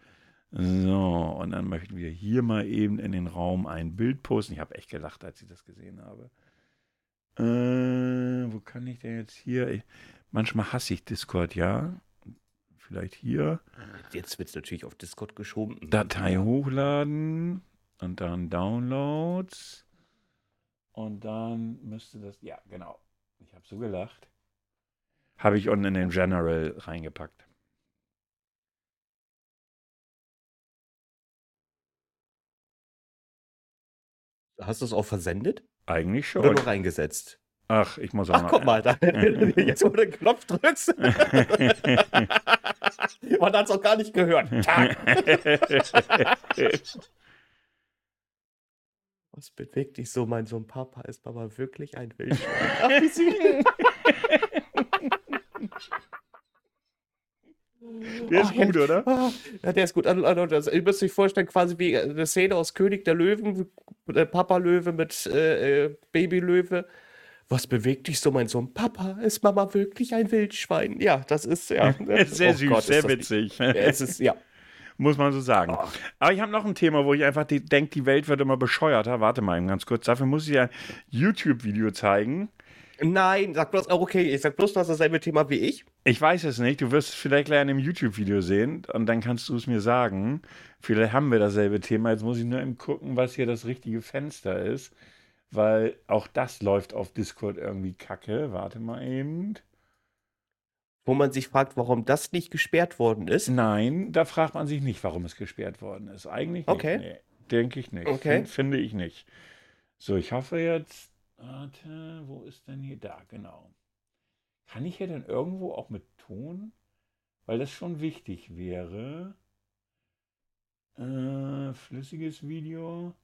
[SPEAKER 1] So, und dann möchten wir hier mal eben in den Raum ein Bild posten. Ich habe echt gelacht, als ich das gesehen habe. Äh, wo kann ich denn jetzt hier? Manchmal hasse ich Discord, ja. Vielleicht hier.
[SPEAKER 2] Jetzt wird es natürlich auf Discord geschoben.
[SPEAKER 1] Datei hochladen und dann Downloads. Und dann müsste das, ja, genau. Ich habe so gelacht. Habe ich unten in den General reingepackt.
[SPEAKER 2] Hast du es auch versendet?
[SPEAKER 1] Eigentlich schon.
[SPEAKER 2] Oder nur reingesetzt?
[SPEAKER 1] Ach, ich muss auch
[SPEAKER 2] Ach, guck mal, da, jetzt wo du den Knopf drückst. Man hat es auch gar nicht gehört. Was bewegt dich so, mein Sohn? Papa ist Mama wirklich ein Wildschwein. Ach, wie süß.
[SPEAKER 1] Der ist oh, gut, oder?
[SPEAKER 2] Ah, ja, der ist gut. Also, also, ihr müsst euch vorstellen, quasi wie eine Szene aus König der Löwen, der Papa Löwe mit äh, äh Baby Löwe. Was bewegt dich so, mein Sohn? Papa, ist Mama wirklich ein Wildschwein? Ja, das ist ja.
[SPEAKER 1] sehr oh süß, Gott, sehr witzig.
[SPEAKER 2] es ist, ja.
[SPEAKER 1] Muss man so sagen. Oh. Aber ich habe noch ein Thema, wo ich einfach denke, die Welt wird immer bescheuerter. Warte mal eben ganz kurz. Dafür muss ich ja ein YouTube-Video zeigen.
[SPEAKER 2] Nein, sag bloß, oh, okay, ich sag bloß, du hast dasselbe Thema wie ich.
[SPEAKER 1] Ich weiß es nicht. Du wirst es vielleicht gleich in einem YouTube-Video sehen und dann kannst du es mir sagen. Vielleicht haben wir dasselbe Thema. Jetzt muss ich nur eben gucken, was hier das richtige Fenster ist. Weil auch das läuft auf Discord irgendwie kacke. Warte mal eben.
[SPEAKER 2] Wo man sich fragt, warum das nicht gesperrt worden ist?
[SPEAKER 1] Nein, da fragt man sich nicht, warum es gesperrt worden ist. Eigentlich nicht.
[SPEAKER 2] Okay. Nee,
[SPEAKER 1] denke ich nicht.
[SPEAKER 2] Okay.
[SPEAKER 1] Finde ich nicht. So, ich hoffe jetzt, Warte, wo ist denn hier? Da, genau. Kann ich hier denn irgendwo auch mit Ton? Weil das schon wichtig wäre. Äh, flüssiges Video.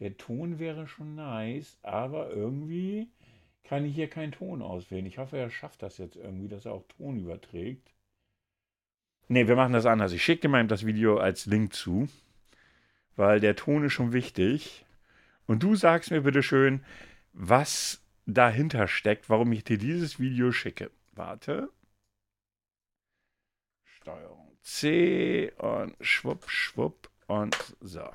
[SPEAKER 1] Der Ton wäre schon nice, aber irgendwie kann ich hier keinen Ton auswählen. Ich hoffe, er schafft das jetzt irgendwie, dass er auch Ton überträgt. Ne, wir machen das anders. Ich schicke dir mal das Video als Link zu, weil der Ton ist schon wichtig. Und du sagst mir bitte schön, was dahinter steckt, warum ich dir dieses Video schicke. Warte. Steuerung C und schwupp, schwupp und so.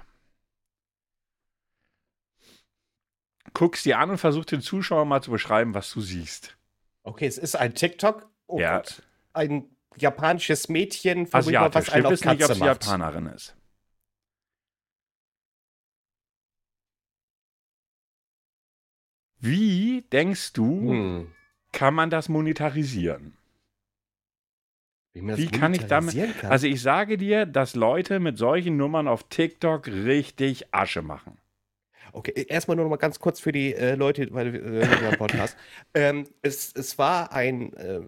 [SPEAKER 1] Guck's dir an und versuch den Zuschauer mal zu beschreiben, was du siehst.
[SPEAKER 2] Okay, es ist ein TikTok
[SPEAKER 1] und ja.
[SPEAKER 2] ein japanisches Mädchen,
[SPEAKER 1] Asiatisch. was eine auf Katze nicht, ob sie Japanerin ist. Wie denkst du, hm. kann man das monetarisieren? Wie, das Wie kann ich damit. Kann? Also, ich sage dir, dass Leute mit solchen Nummern auf TikTok richtig Asche machen.
[SPEAKER 2] Okay, erstmal nur noch mal ganz kurz für die äh, Leute, weil äh, Podcast. ähm, es, es war ein, äh,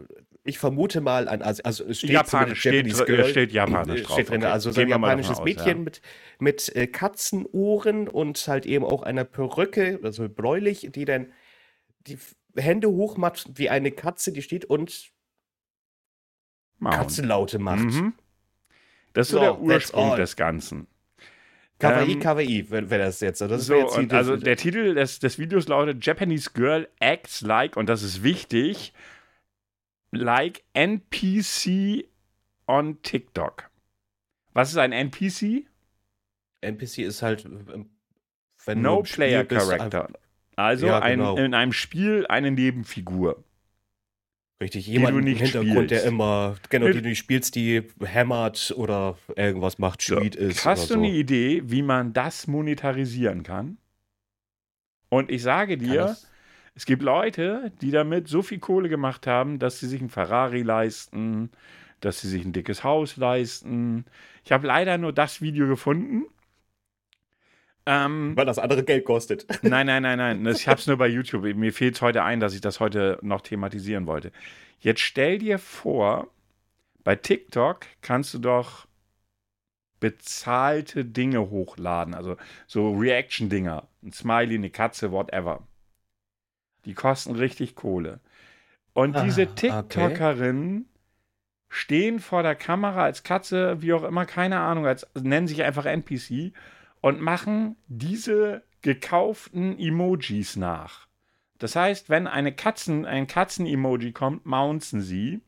[SPEAKER 2] ich vermute mal ein, also, also es steht
[SPEAKER 1] Japanisch, steht, steht Japanisch drauf.
[SPEAKER 2] steht drin,
[SPEAKER 1] okay.
[SPEAKER 2] also so ein japanisches
[SPEAKER 1] davon aus,
[SPEAKER 2] Mädchen mit, mit äh, Katzenohren und halt eben auch einer Perücke, also bläulich, die dann die Hände hochmacht wie eine Katze, die steht und
[SPEAKER 1] Ja.
[SPEAKER 2] Katzenlaute macht.
[SPEAKER 1] Mhm. Das ist so, der Ursprung des Ganzen.
[SPEAKER 2] Kawaii,
[SPEAKER 1] Ähm,
[SPEAKER 2] Kawaii, wenn, wenn das jetzt. Das
[SPEAKER 1] so,
[SPEAKER 2] wäre jetzt
[SPEAKER 1] und also der Titel des, des Videos lautet Japanese Girl Acts Like, und das ist wichtig, like NPC on TikTok. Was ist ein NPC?
[SPEAKER 2] NPC ist halt, ähm, wenn
[SPEAKER 1] No Player Character. Also
[SPEAKER 2] Ja,
[SPEAKER 1] ein,
[SPEAKER 2] genau.
[SPEAKER 1] in einem Spiel eine Nebenfigur.
[SPEAKER 2] Richtig, jemand im Hintergrund, der
[SPEAKER 1] spielst.
[SPEAKER 2] immer, genau, die du nicht spielst, die hämmert oder irgendwas macht,
[SPEAKER 1] So,
[SPEAKER 2] Schmied ist.
[SPEAKER 1] Hast du
[SPEAKER 2] so.
[SPEAKER 1] eine Idee, wie man das monetarisieren kann? Und ich sage dir,
[SPEAKER 2] das-
[SPEAKER 1] es gibt Leute, die damit so viel Kohle gemacht haben, dass sie sich ein Ferrari leisten, dass sie sich ein dickes Haus leisten. Ich habe leider nur das Video gefunden. Ähm,
[SPEAKER 2] Weil das andere Geld kostet.
[SPEAKER 1] Nein, nein, nein, nein. Ich habe es nur bei YouTube. Mir fehlt es heute ein, dass ich das heute noch thematisieren wollte. Jetzt stell dir vor, bei TikTok kannst du doch bezahlte Dinge hochladen. Also so Reaction-Dinger. Ein Smiley, eine Katze, whatever. Die kosten richtig Kohle. Und
[SPEAKER 2] Ah,
[SPEAKER 1] diese
[SPEAKER 2] okay.
[SPEAKER 1] TikTokerinnen stehen vor der Kamera als Katze, wie auch immer, keine Ahnung, als nennen sich einfach NPC und machen diese gekauften Emojis nach. Das heißt, wenn eine Katzen, ein Katzen-Emoji kommt, mounten sie.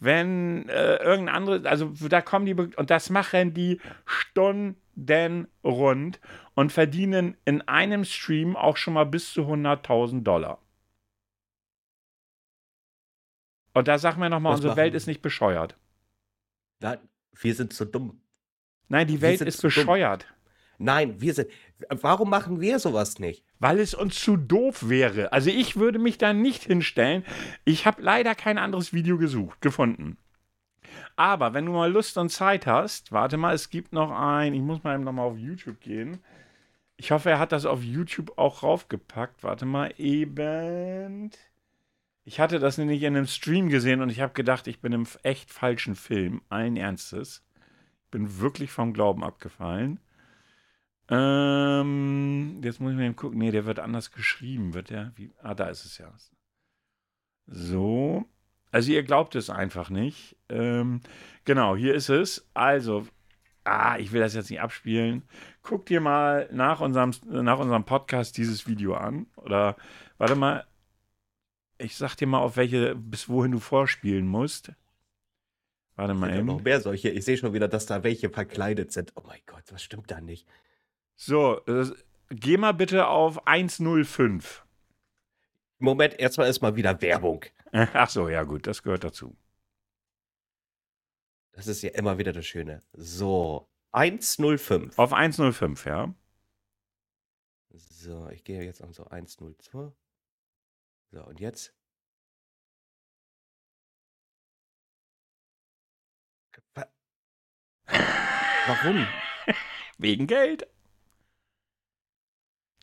[SPEAKER 1] Wenn äh, irgendein anderes, also da kommen die, und das machen die Stunden rund und verdienen in einem Stream auch schon mal bis zu 100.000 Dollar. Und da sagen wir nochmal, unsere Welt ist nicht bescheuert.
[SPEAKER 2] Nein, wir sind zu dumm.
[SPEAKER 1] Nein, die Welt ist
[SPEAKER 2] zu dumm.
[SPEAKER 1] bescheuert.
[SPEAKER 2] Nein, wir sind. Warum machen wir sowas nicht?
[SPEAKER 1] Weil es uns zu doof wäre. Also ich würde mich da nicht hinstellen. Ich habe leider kein anderes Video gesucht, gefunden. Aber wenn du mal Lust und Zeit hast, warte mal, es gibt noch ein, ich muss mal eben noch mal auf YouTube gehen. Ich hoffe, er hat das auf YouTube auch raufgepackt. Warte mal eben. Ich hatte das nämlich in einem Stream gesehen und ich habe gedacht, ich bin im echt falschen Film. Allen Ernstes. Ich bin wirklich vom Glauben abgefallen. Ähm, jetzt muss ich mal eben gucken. Nee, der wird anders geschrieben. Wird der? Wie? Ah, da ist es ja. So. Also ihr glaubt es einfach nicht. Ähm, genau, hier ist es. Also, ah, ich will das jetzt nicht abspielen. Guck dir mal nach unserem, nach unserem Podcast dieses Video an. Oder, warte mal. Ich sag dir mal, auf welche, bis wohin du vorspielen musst. Warte mal eben.
[SPEAKER 2] noch mehr solche. Ich sehe schon wieder, dass da welche verkleidet sind. Oh mein Gott, was stimmt da nicht?
[SPEAKER 1] So, äh, geh mal bitte auf 105.
[SPEAKER 2] Moment, erstmal ist mal wieder Werbung.
[SPEAKER 1] Ach so, ja gut, das gehört dazu.
[SPEAKER 2] Das ist ja immer wieder das Schöne. So, 105.
[SPEAKER 1] Auf 105, ja.
[SPEAKER 2] So, ich gehe jetzt an so 102. So, und jetzt? Wa- Warum?
[SPEAKER 1] Wegen Geld.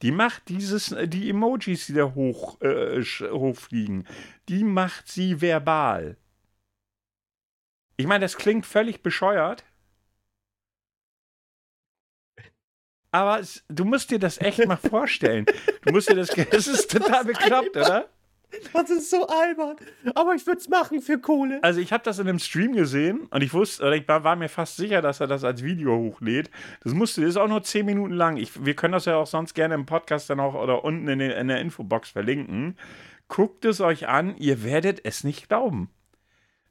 [SPEAKER 1] Die macht dieses, äh, die Emojis, die da hoch, äh, hochfliegen, die macht sie verbal. Ich meine, das klingt völlig bescheuert. Aber es, du musst dir das echt mal vorstellen. Du musst dir das, das ist total bekloppt, oder?
[SPEAKER 2] Das ist so albern. Aber ich würde es machen für Kohle.
[SPEAKER 1] Also ich habe das in einem Stream gesehen und ich wusste, ich war, war mir fast sicher, dass er das als Video hochlädt. Das musste, das ist auch nur 10 Minuten lang. Ich, wir können das ja auch sonst gerne im Podcast dann auch oder unten in, den, in der Infobox verlinken. Guckt es euch an, ihr werdet es nicht glauben.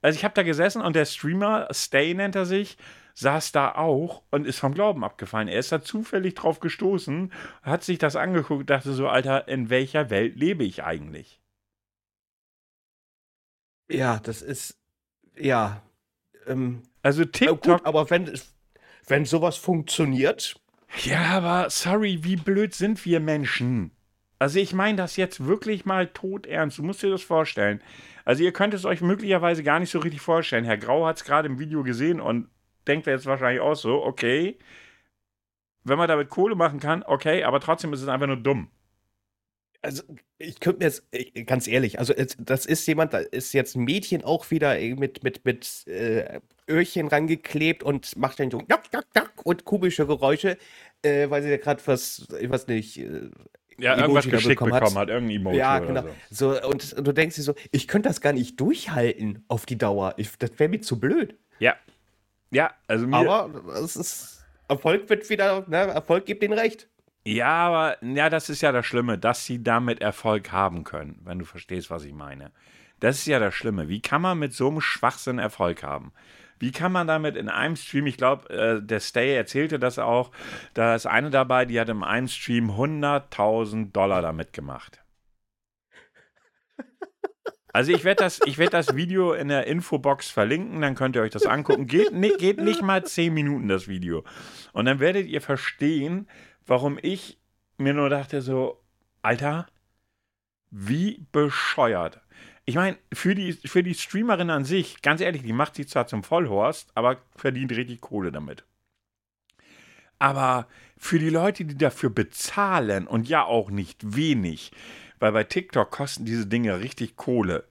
[SPEAKER 1] Also ich habe da gesessen und der Streamer, Stay nennt er sich, saß da auch und ist vom Glauben abgefallen. Er ist da zufällig drauf gestoßen, hat sich das angeguckt dachte so, Alter, in welcher Welt lebe ich eigentlich?
[SPEAKER 2] Ja, das ist. Ja. Ähm,
[SPEAKER 1] Also TikTok
[SPEAKER 2] gut, aber wenn, wenn sowas funktioniert.
[SPEAKER 1] Ja, aber sorry, wie blöd sind wir Menschen? Also ich meine das jetzt wirklich mal tot ernst. Du musst dir das vorstellen. Also ihr könnt es euch möglicherweise gar nicht so richtig vorstellen. Herr Grau hat es gerade im Video gesehen und denkt jetzt wahrscheinlich auch so, okay, wenn man damit Kohle machen kann, okay, aber trotzdem ist es einfach nur dumm.
[SPEAKER 2] Also, ich könnte mir jetzt, äh, ganz ehrlich, also das ist jemand, da ist jetzt ein Mädchen auch wieder äh, mit, mit, mit äh, Öhrchen rangeklebt und macht dann so jack, jack, jack und komische Geräusche, äh, weil sie ja gerade was, ich weiß nicht, äh,
[SPEAKER 1] Ja,
[SPEAKER 2] Emoji
[SPEAKER 1] irgendwas
[SPEAKER 2] da
[SPEAKER 1] geschickt
[SPEAKER 2] bekommen
[SPEAKER 1] bekommen,
[SPEAKER 2] hat.
[SPEAKER 1] hat, irgendein Emoji
[SPEAKER 2] Ja,
[SPEAKER 1] oder
[SPEAKER 2] genau.
[SPEAKER 1] so.
[SPEAKER 2] So, und, und du denkst dir so, ich könnte das gar nicht durchhalten auf die Dauer. Ich, das wäre mir zu blöd.
[SPEAKER 1] Ja. Ja, also mir.
[SPEAKER 2] Aber es ist, Erfolg wird wieder, ne, Erfolg gibt ihnen recht.
[SPEAKER 1] Ja, aber ja, das ist ja das Schlimme, dass sie damit Erfolg haben können, wenn du verstehst, was ich meine. Das ist ja das Schlimme. Wie kann man mit so einem Schwachsinn Erfolg haben? Wie kann man damit in einem Stream, ich glaube, äh, der Stay erzählte das auch, da ist eine dabei, die hat im einen Stream 100.000 Dollar damit gemacht. Also ich werde das, werd das Video in der Infobox verlinken, dann könnt ihr euch das angucken. Geht, ni- geht nicht mal 10 Minuten das Video. Und dann werdet ihr verstehen, warum ich mir nur dachte so, Alter, wie bescheuert. Ich meine, für die, für die Streamerin an sich, ganz ehrlich, die macht sich zwar zum Vollhorst, aber verdient richtig Kohle damit. Aber für die Leute, die dafür bezahlen und ja auch nicht wenig, weil bei TikTok kosten diese Dinge richtig Kohle.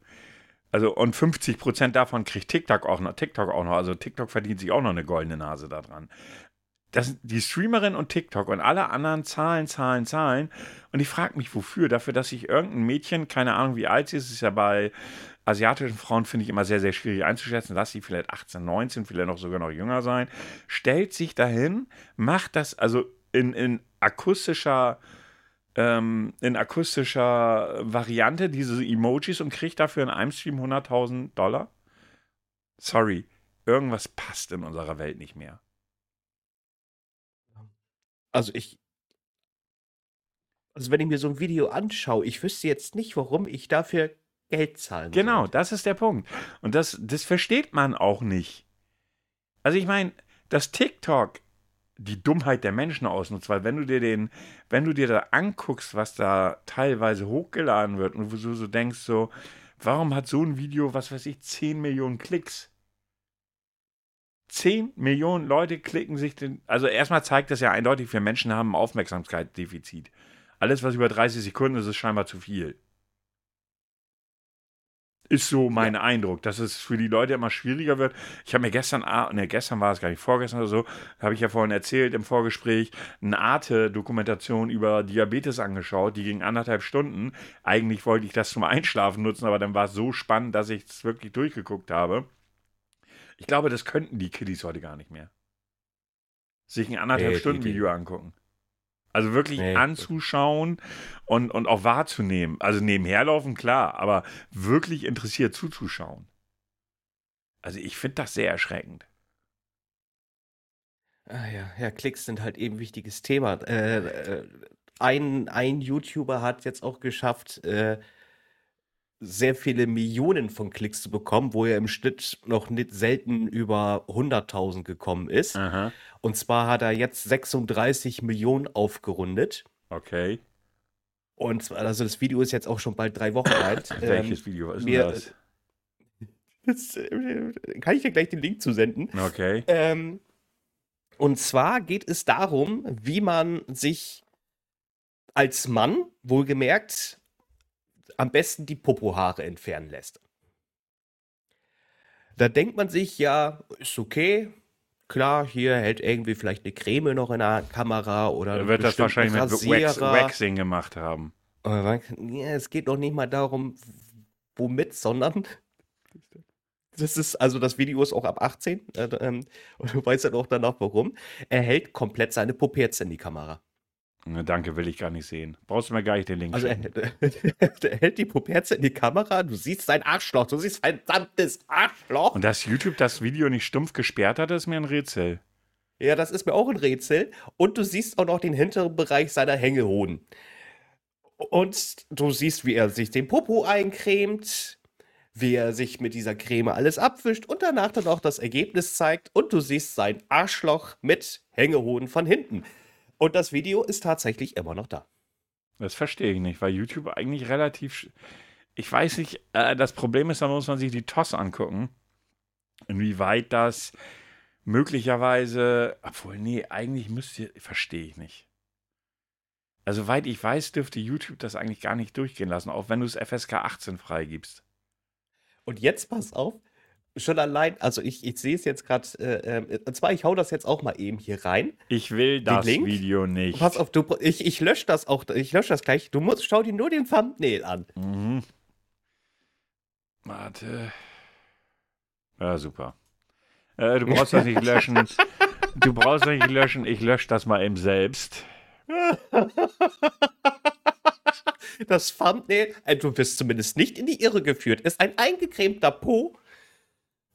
[SPEAKER 1] Also und 50% davon kriegt TikTok auch noch, TikTok auch noch, also TikTok verdient sich auch noch eine goldene Nase daran. Das, die Streamerin und TikTok und alle anderen zahlen, zahlen, zahlen. Und ich frage mich, wofür? Dafür, dass sich irgendein Mädchen, keine Ahnung, wie alt sie ist, ist ja bei asiatischen Frauen, finde ich immer sehr, sehr schwierig einzuschätzen. Lass sie vielleicht 18, 19, vielleicht noch sogar noch jünger sein. Stellt sich dahin, macht das also in, in akustischer, ähm, in akustischer Variante, diese Emojis und kriegt dafür in einem Stream 100.000 Dollar. Sorry, irgendwas passt in unserer Welt nicht mehr.
[SPEAKER 2] Also ich, also wenn ich mir so ein Video anschaue, ich wüsste jetzt nicht, warum ich dafür Geld zahlen
[SPEAKER 1] Genau,
[SPEAKER 2] sollte.
[SPEAKER 1] das ist der Punkt. Und das, das versteht man auch nicht. Also ich meine, dass TikTok die Dummheit der Menschen ausnutzt, weil wenn du dir den, wenn du dir da anguckst, was da teilweise hochgeladen wird und wo du so denkst, so, warum hat so ein Video, was weiß ich, 10 Millionen Klicks? 10 Millionen Leute klicken sich den. Also erstmal zeigt das ja eindeutig, wir Menschen haben ein Aufmerksamkeitsdefizit. Alles, was über 30 Sekunden ist, ist scheinbar zu viel. Ist so mein Eindruck, dass es für die Leute immer schwieriger wird. Ich habe mir gestern, ne, gestern war es gar nicht, vorgestern oder so, habe ich ja vorhin erzählt im Vorgespräch, eine Arte-Dokumentation über Diabetes angeschaut, die ging anderthalb Stunden. Eigentlich wollte ich das zum Einschlafen nutzen, aber dann war es so spannend, dass ich es wirklich durchgeguckt habe. Ich glaube, das könnten die Kiddies heute gar nicht mehr. Sich ein anderthalb
[SPEAKER 2] Nee,
[SPEAKER 1] Stunden
[SPEAKER 2] die- die-
[SPEAKER 1] Video angucken. Also wirklich
[SPEAKER 2] Nee.
[SPEAKER 1] anzuschauen und, und auch wahrzunehmen. Also nebenher laufen, klar, aber wirklich interessiert zuzuschauen. Also ich finde das sehr erschreckend.
[SPEAKER 2] Ah ja, ja, Klicks sind halt eben wichtiges Thema. Äh, äh, ein, ein YouTuber hat jetzt auch geschafft, äh, sehr viele Millionen von Klicks zu bekommen, wo er im Schnitt noch nicht selten über 100.000 gekommen ist.
[SPEAKER 1] Aha,
[SPEAKER 2] Und zwar hat er jetzt 36 Millionen aufgerundet.
[SPEAKER 1] okay.
[SPEAKER 2] Und zwar- also das Video ist jetzt auch schon bald drei Wochen alt. Ähm,
[SPEAKER 1] Welches Video ist denn
[SPEAKER 2] mir-
[SPEAKER 1] das?
[SPEAKER 2] das, äh, kann ich dir gleich den Link zusenden?
[SPEAKER 1] Okay.
[SPEAKER 2] Ähm, und zwar geht es darum, wie man sich als Mann, wohlgemerkt, am besten die Popohaare entfernen lässt. Da denkt man sich, ja, ist okay. Klar, hier hält irgendwie vielleicht eine Creme noch in der Kamera oder
[SPEAKER 1] Er wird das wahrscheinlich mit Wax,
[SPEAKER 2] Rasierer.
[SPEAKER 1] Waxing gemacht haben.
[SPEAKER 2] Aber ja, es geht noch nicht mal darum, womit, sondern das ist, also das Video ist auch ab 18 äh, ähm, und du weißt dann auch danach warum. Er hält komplett seine Puppe in die Kamera.
[SPEAKER 1] Na, danke, will ich gar nicht sehen. Brauchst du mir gar nicht den Link
[SPEAKER 2] Also er, er hält die Puppe in die Kamera, du siehst sein Arschloch, du siehst verdammtes Arschloch.
[SPEAKER 1] Und dass YouTube das Video nicht stumpf gesperrt hat, ist mir ein Rätsel.
[SPEAKER 2] Ja, das ist mir auch ein Rätsel. Und du siehst auch noch den hinteren Bereich seiner Hängehoden. Und du siehst, wie er sich den Popo eincremt, wie er sich mit dieser Creme alles abwischt und danach dann auch das Ergebnis zeigt. Und du siehst sein Arschloch mit Hängehoden von hinten. Und das Video ist tatsächlich immer noch da.
[SPEAKER 1] Das verstehe ich nicht, weil YouTube eigentlich relativ. Ich weiß nicht, äh, das Problem ist, da muss man sich die TOS angucken. Inwieweit das möglicherweise, obwohl, nee, eigentlich müsste, verstehe ich nicht. Also, soweit ich weiß, dürfte YouTube das eigentlich gar nicht durchgehen lassen, auch wenn du es FSK 18 freigibst.
[SPEAKER 2] Und jetzt pass auf, schon allein, also ich, ich sehe es jetzt gerade, äh, äh, und zwar, ich hau das jetzt auch mal eben hier rein.
[SPEAKER 1] Ich will das? Video nicht.
[SPEAKER 2] Pass auf, du, ich, ich lösche das auch, ich lösche das gleich. Du musst, schau dir nur den Thumbnail an.
[SPEAKER 1] Mhm. Warte. Ja, super. Äh, du brauchst das nicht löschen. Du brauchst das nicht löschen. Ich lösche das mal eben selbst.
[SPEAKER 2] Das Thumbnail, äh, du wirst zumindest nicht in die Irre geführt, ist ein eingecremter Po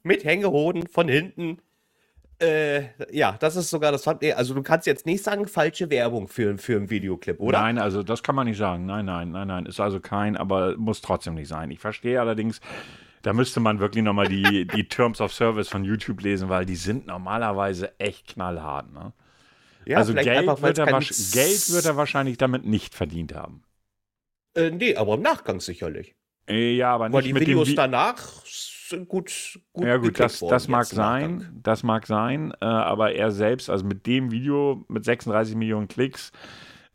[SPEAKER 2] mit Hängehoden von hinten. Äh, ja, das ist sogar das Thumbnail. Also du kannst jetzt nicht sagen, falsche Werbung für, für einen Videoclip, oder?
[SPEAKER 1] Nein, also das kann man nicht sagen. Nein, nein, nein, nein. Ist also kein, aber muss trotzdem nicht sein. Ich verstehe allerdings, da müsste man wirklich nochmal die, die Terms of Service von YouTube lesen, weil die sind normalerweise echt knallhart. Ne?
[SPEAKER 2] Ja,
[SPEAKER 1] also Geld
[SPEAKER 2] einfach,
[SPEAKER 1] wird, er Geld wird er wahrscheinlich damit nicht verdient haben.
[SPEAKER 2] Äh, nee, aber im Nachgang sicherlich.
[SPEAKER 1] Äh, Ja, aber
[SPEAKER 2] Weil
[SPEAKER 1] nicht
[SPEAKER 2] die
[SPEAKER 1] mit
[SPEAKER 2] Videos
[SPEAKER 1] dem Vi
[SPEAKER 2] danach gut, gut
[SPEAKER 1] Ja gut, das, das mag sein, das mag sein, äh, aber er selbst, also mit dem Video mit 36 Millionen Klicks,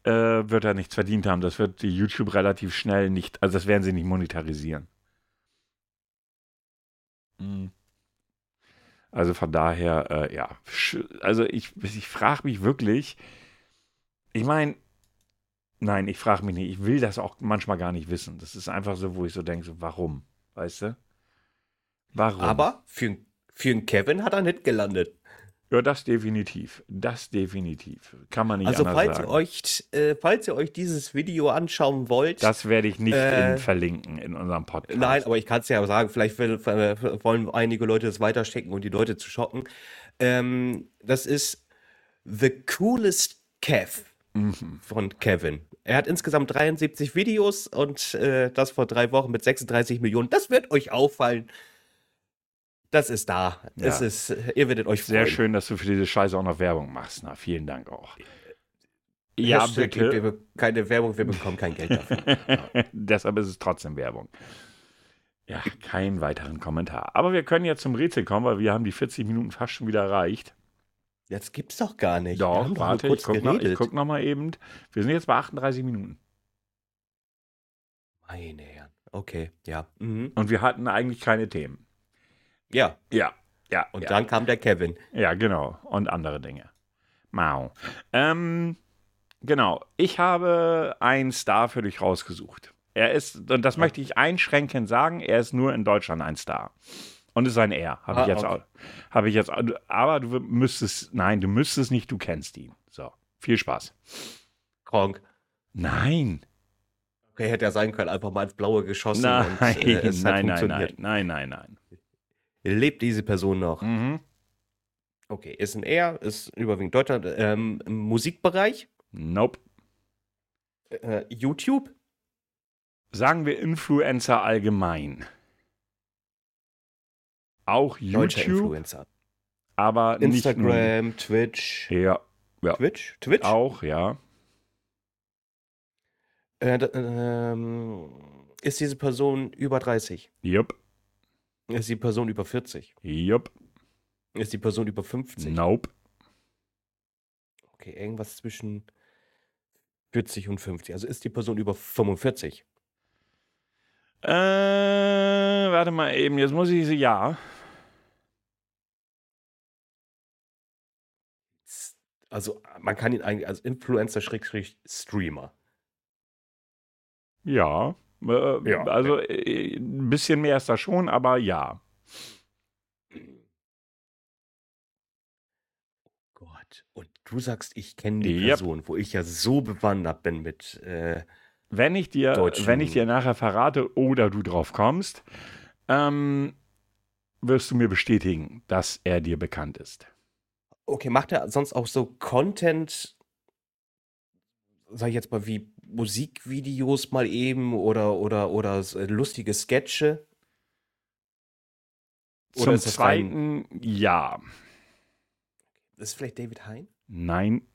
[SPEAKER 1] äh, wird er nichts verdient haben. Das wird die YouTube relativ schnell nicht, also das werden sie nicht monetarisieren. Mhm. Also von daher, äh, ja, also ich, ich frage mich wirklich, ich meine, nein, ich frage mich nicht, ich will das auch manchmal gar nicht wissen. Das ist einfach so, wo ich so denke, so, warum, weißt du? Warum?
[SPEAKER 2] Aber für, für einen Kevin hat er nicht gelandet.
[SPEAKER 1] Ja, das definitiv. Das definitiv. Kann man nicht
[SPEAKER 2] Also
[SPEAKER 1] anders
[SPEAKER 2] falls
[SPEAKER 1] sagen.
[SPEAKER 2] ihr, euch, äh, falls ihr euch dieses Video anschauen wollt,
[SPEAKER 1] das werde ich nicht
[SPEAKER 2] Äh,
[SPEAKER 1] in, verlinken in unserem Podcast.
[SPEAKER 2] nein, aber ich kann es ja sagen, vielleicht will, äh, wollen einige Leute das weiterstecken und die Leute zu schocken. Ähm, das ist The Coolest Kev
[SPEAKER 1] Mhm.
[SPEAKER 2] von Kevin. Er hat insgesamt 73 Videos und äh, das vor drei Wochen mit 36 Millionen. Das wird euch auffallen. Das ist da. Es
[SPEAKER 1] Ja.
[SPEAKER 2] ist, ihr werdet euch
[SPEAKER 1] Sehr
[SPEAKER 2] freuen.
[SPEAKER 1] schön, dass du für diese Scheiße auch noch Werbung machst. Na, vielen Dank auch. Ja,
[SPEAKER 2] Hashtag,
[SPEAKER 1] bitte.
[SPEAKER 2] Wir, be- keine Werbung, wir bekommen kein Geld dafür.
[SPEAKER 1] Deshalb ist es trotzdem Werbung. Ja, keinen weiteren Kommentar. Aber wir können jetzt zum Rätsel kommen, weil wir haben die 40 Minuten fast schon wieder erreicht.
[SPEAKER 2] Jetzt gibt's doch gar nicht. wir
[SPEAKER 1] Doch, warte, ich
[SPEAKER 2] kurz
[SPEAKER 1] guck, noch, ich guck noch mal eben. Wir sind jetzt bei 38 Minuten.
[SPEAKER 2] Meine Herren. Okay, ja. Mhm.
[SPEAKER 1] Und wir hatten eigentlich keine Themen.
[SPEAKER 2] Ja,
[SPEAKER 1] Ja, ja.
[SPEAKER 2] und
[SPEAKER 1] ja.
[SPEAKER 2] dann kam der Kevin.
[SPEAKER 1] Ja, genau. Und andere Dinge. Mau. Ähm, genau. Ich habe einen Star für dich rausgesucht. Er ist, und das möchte ich einschränkend sagen, er ist nur in Deutschland ein Star. Und ist ein Er. Habe
[SPEAKER 2] Ah,
[SPEAKER 1] ich jetzt
[SPEAKER 2] okay.
[SPEAKER 1] auch. Habe ich jetzt, aber du müsstest, nein, du müsstest nicht, du kennst ihn. So. Viel Spaß.
[SPEAKER 2] Gronk.
[SPEAKER 1] Nein.
[SPEAKER 2] Okay, hätte ja sein können, einfach mal ins Blaue geschossen
[SPEAKER 1] Nein,
[SPEAKER 2] und äh, es
[SPEAKER 1] nein, nein, nein, nein, nein, nein.
[SPEAKER 2] Lebt diese Person noch?
[SPEAKER 1] Mhm.
[SPEAKER 2] Okay, ist ein Er, ist überwiegend Deutschland. Ähm, Im Musikbereich,
[SPEAKER 1] Nope.
[SPEAKER 2] äh, YouTube,
[SPEAKER 1] Sagen wir Influencer allgemein. Auch
[SPEAKER 2] deutscher
[SPEAKER 1] YouTube,
[SPEAKER 2] Influencer.
[SPEAKER 1] aber nicht nur.
[SPEAKER 2] Instagram, Twitch.
[SPEAKER 1] Ja, ja.
[SPEAKER 2] Twitch? Twitch?
[SPEAKER 1] Auch, ja.
[SPEAKER 2] Äh, ähm, ist diese Person über 30?
[SPEAKER 1] Jupp,
[SPEAKER 2] Ist die Person über 40?
[SPEAKER 1] jupp,
[SPEAKER 2] Ist die Person über 50?
[SPEAKER 1] nope.
[SPEAKER 2] Okay, irgendwas zwischen 40 und 50. Also ist die Person über 45?
[SPEAKER 1] Äh, warte mal eben, jetzt muss ich sie, ja.
[SPEAKER 2] Also man kann ihn eigentlich als Influencer-Streamer.
[SPEAKER 1] Ja. Äh,
[SPEAKER 2] Ja,
[SPEAKER 1] also äh, ein bisschen mehr ist da schon, aber ja.
[SPEAKER 2] Gott. Und du sagst, ich kenne die
[SPEAKER 1] Yep.
[SPEAKER 2] Person, wo ich ja so bewandert bin mit. Äh,
[SPEAKER 1] Wenn ich dir,
[SPEAKER 2] Deutschen-
[SPEAKER 1] wenn ich dir nachher verrate oder du drauf kommst, ähm, wirst du mir bestätigen, dass er dir bekannt ist.
[SPEAKER 2] okay, macht er sonst auch so Content, sag ich jetzt mal, wie Musikvideos mal eben oder, oder, oder so lustige Sketche? Oder
[SPEAKER 1] Zum Zweiten, ja.
[SPEAKER 2] Ist vielleicht David Hein?
[SPEAKER 1] Nein.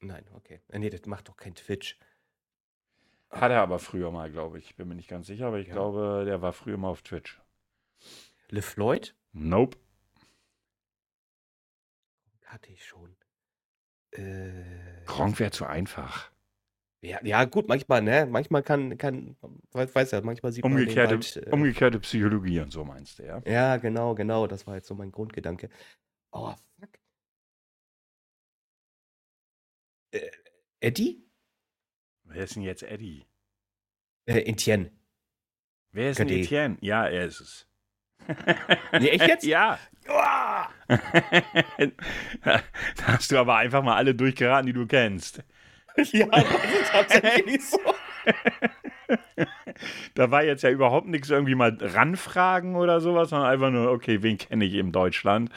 [SPEAKER 2] Nein, okay. Äh, Nee, das macht doch kein Twitch.
[SPEAKER 1] Hat er aber früher mal, glaube ich. Bin mir nicht ganz sicher, aber ich
[SPEAKER 2] Ja.
[SPEAKER 1] glaube, der war früher mal auf Twitch.
[SPEAKER 2] LeFloid?
[SPEAKER 1] Nope.
[SPEAKER 2] hatte ich schon. Äh,
[SPEAKER 1] Gronk wäre zu einfach.
[SPEAKER 2] Ja, ja, gut, manchmal, ne? Manchmal kann, kann, weiß, ja, manchmal sieht man
[SPEAKER 1] Umgekehrte,
[SPEAKER 2] Wald. Äh,
[SPEAKER 1] umgekehrte Psychologie und so meinst du, ja?
[SPEAKER 2] ja, genau, genau. Das war jetzt so mein Grundgedanke. Oh, fuck. Äh, Eddie?
[SPEAKER 1] Wer ist denn jetzt Eddie?
[SPEAKER 2] Äh, Etienne.
[SPEAKER 1] Wer ist denn. Etienne? Ja, er ist es.
[SPEAKER 2] Nee, echt jetzt?
[SPEAKER 1] ja. Da hast du aber einfach mal alle durchgeraten, die du kennst.
[SPEAKER 2] ja, das ist tatsächlich so.
[SPEAKER 1] Da war jetzt ja überhaupt nichts irgendwie mal ranfragen oder sowas, sondern einfach nur, okay, wen kenne ich in Deutschland,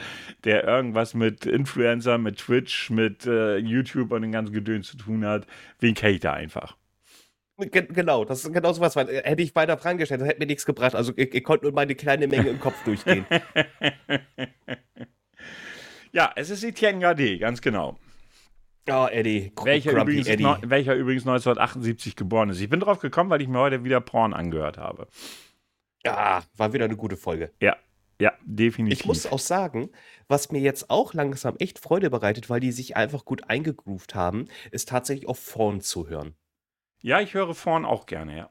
[SPEAKER 1] der irgendwas mit Influencer, mit Twitch, mit äh, YouTube und den ganzen Gedöns zu tun hat. Wen kenne ich da einfach?
[SPEAKER 2] Ge- Genau, das ist genau so was. Weil, äh, hätte ich weiter Fragen gestellt, das hätte mir nichts gebracht. Also ich, ich konnte nur meine kleine Menge im Kopf durchgehen.
[SPEAKER 1] ja, es ist Etienne Gade, ganz genau.
[SPEAKER 2] Oh, Eddie. Gr-
[SPEAKER 1] Welcher
[SPEAKER 2] Grumpy
[SPEAKER 1] übrigens,
[SPEAKER 2] Eddie.
[SPEAKER 1] welcher übrigens 1978 geboren ist. Ich bin drauf gekommen, weil ich mir heute wieder Porn angehört habe.
[SPEAKER 2] Ja, war wieder eine gute Folge.
[SPEAKER 1] Ja, ja, definitiv.
[SPEAKER 2] Ich muss auch sagen, was mir jetzt auch langsam echt Freude bereitet, weil die sich einfach gut eingegroovt haben, ist tatsächlich auf Vorn zu hören.
[SPEAKER 1] Ja, ich höre vorn auch gerne, ja.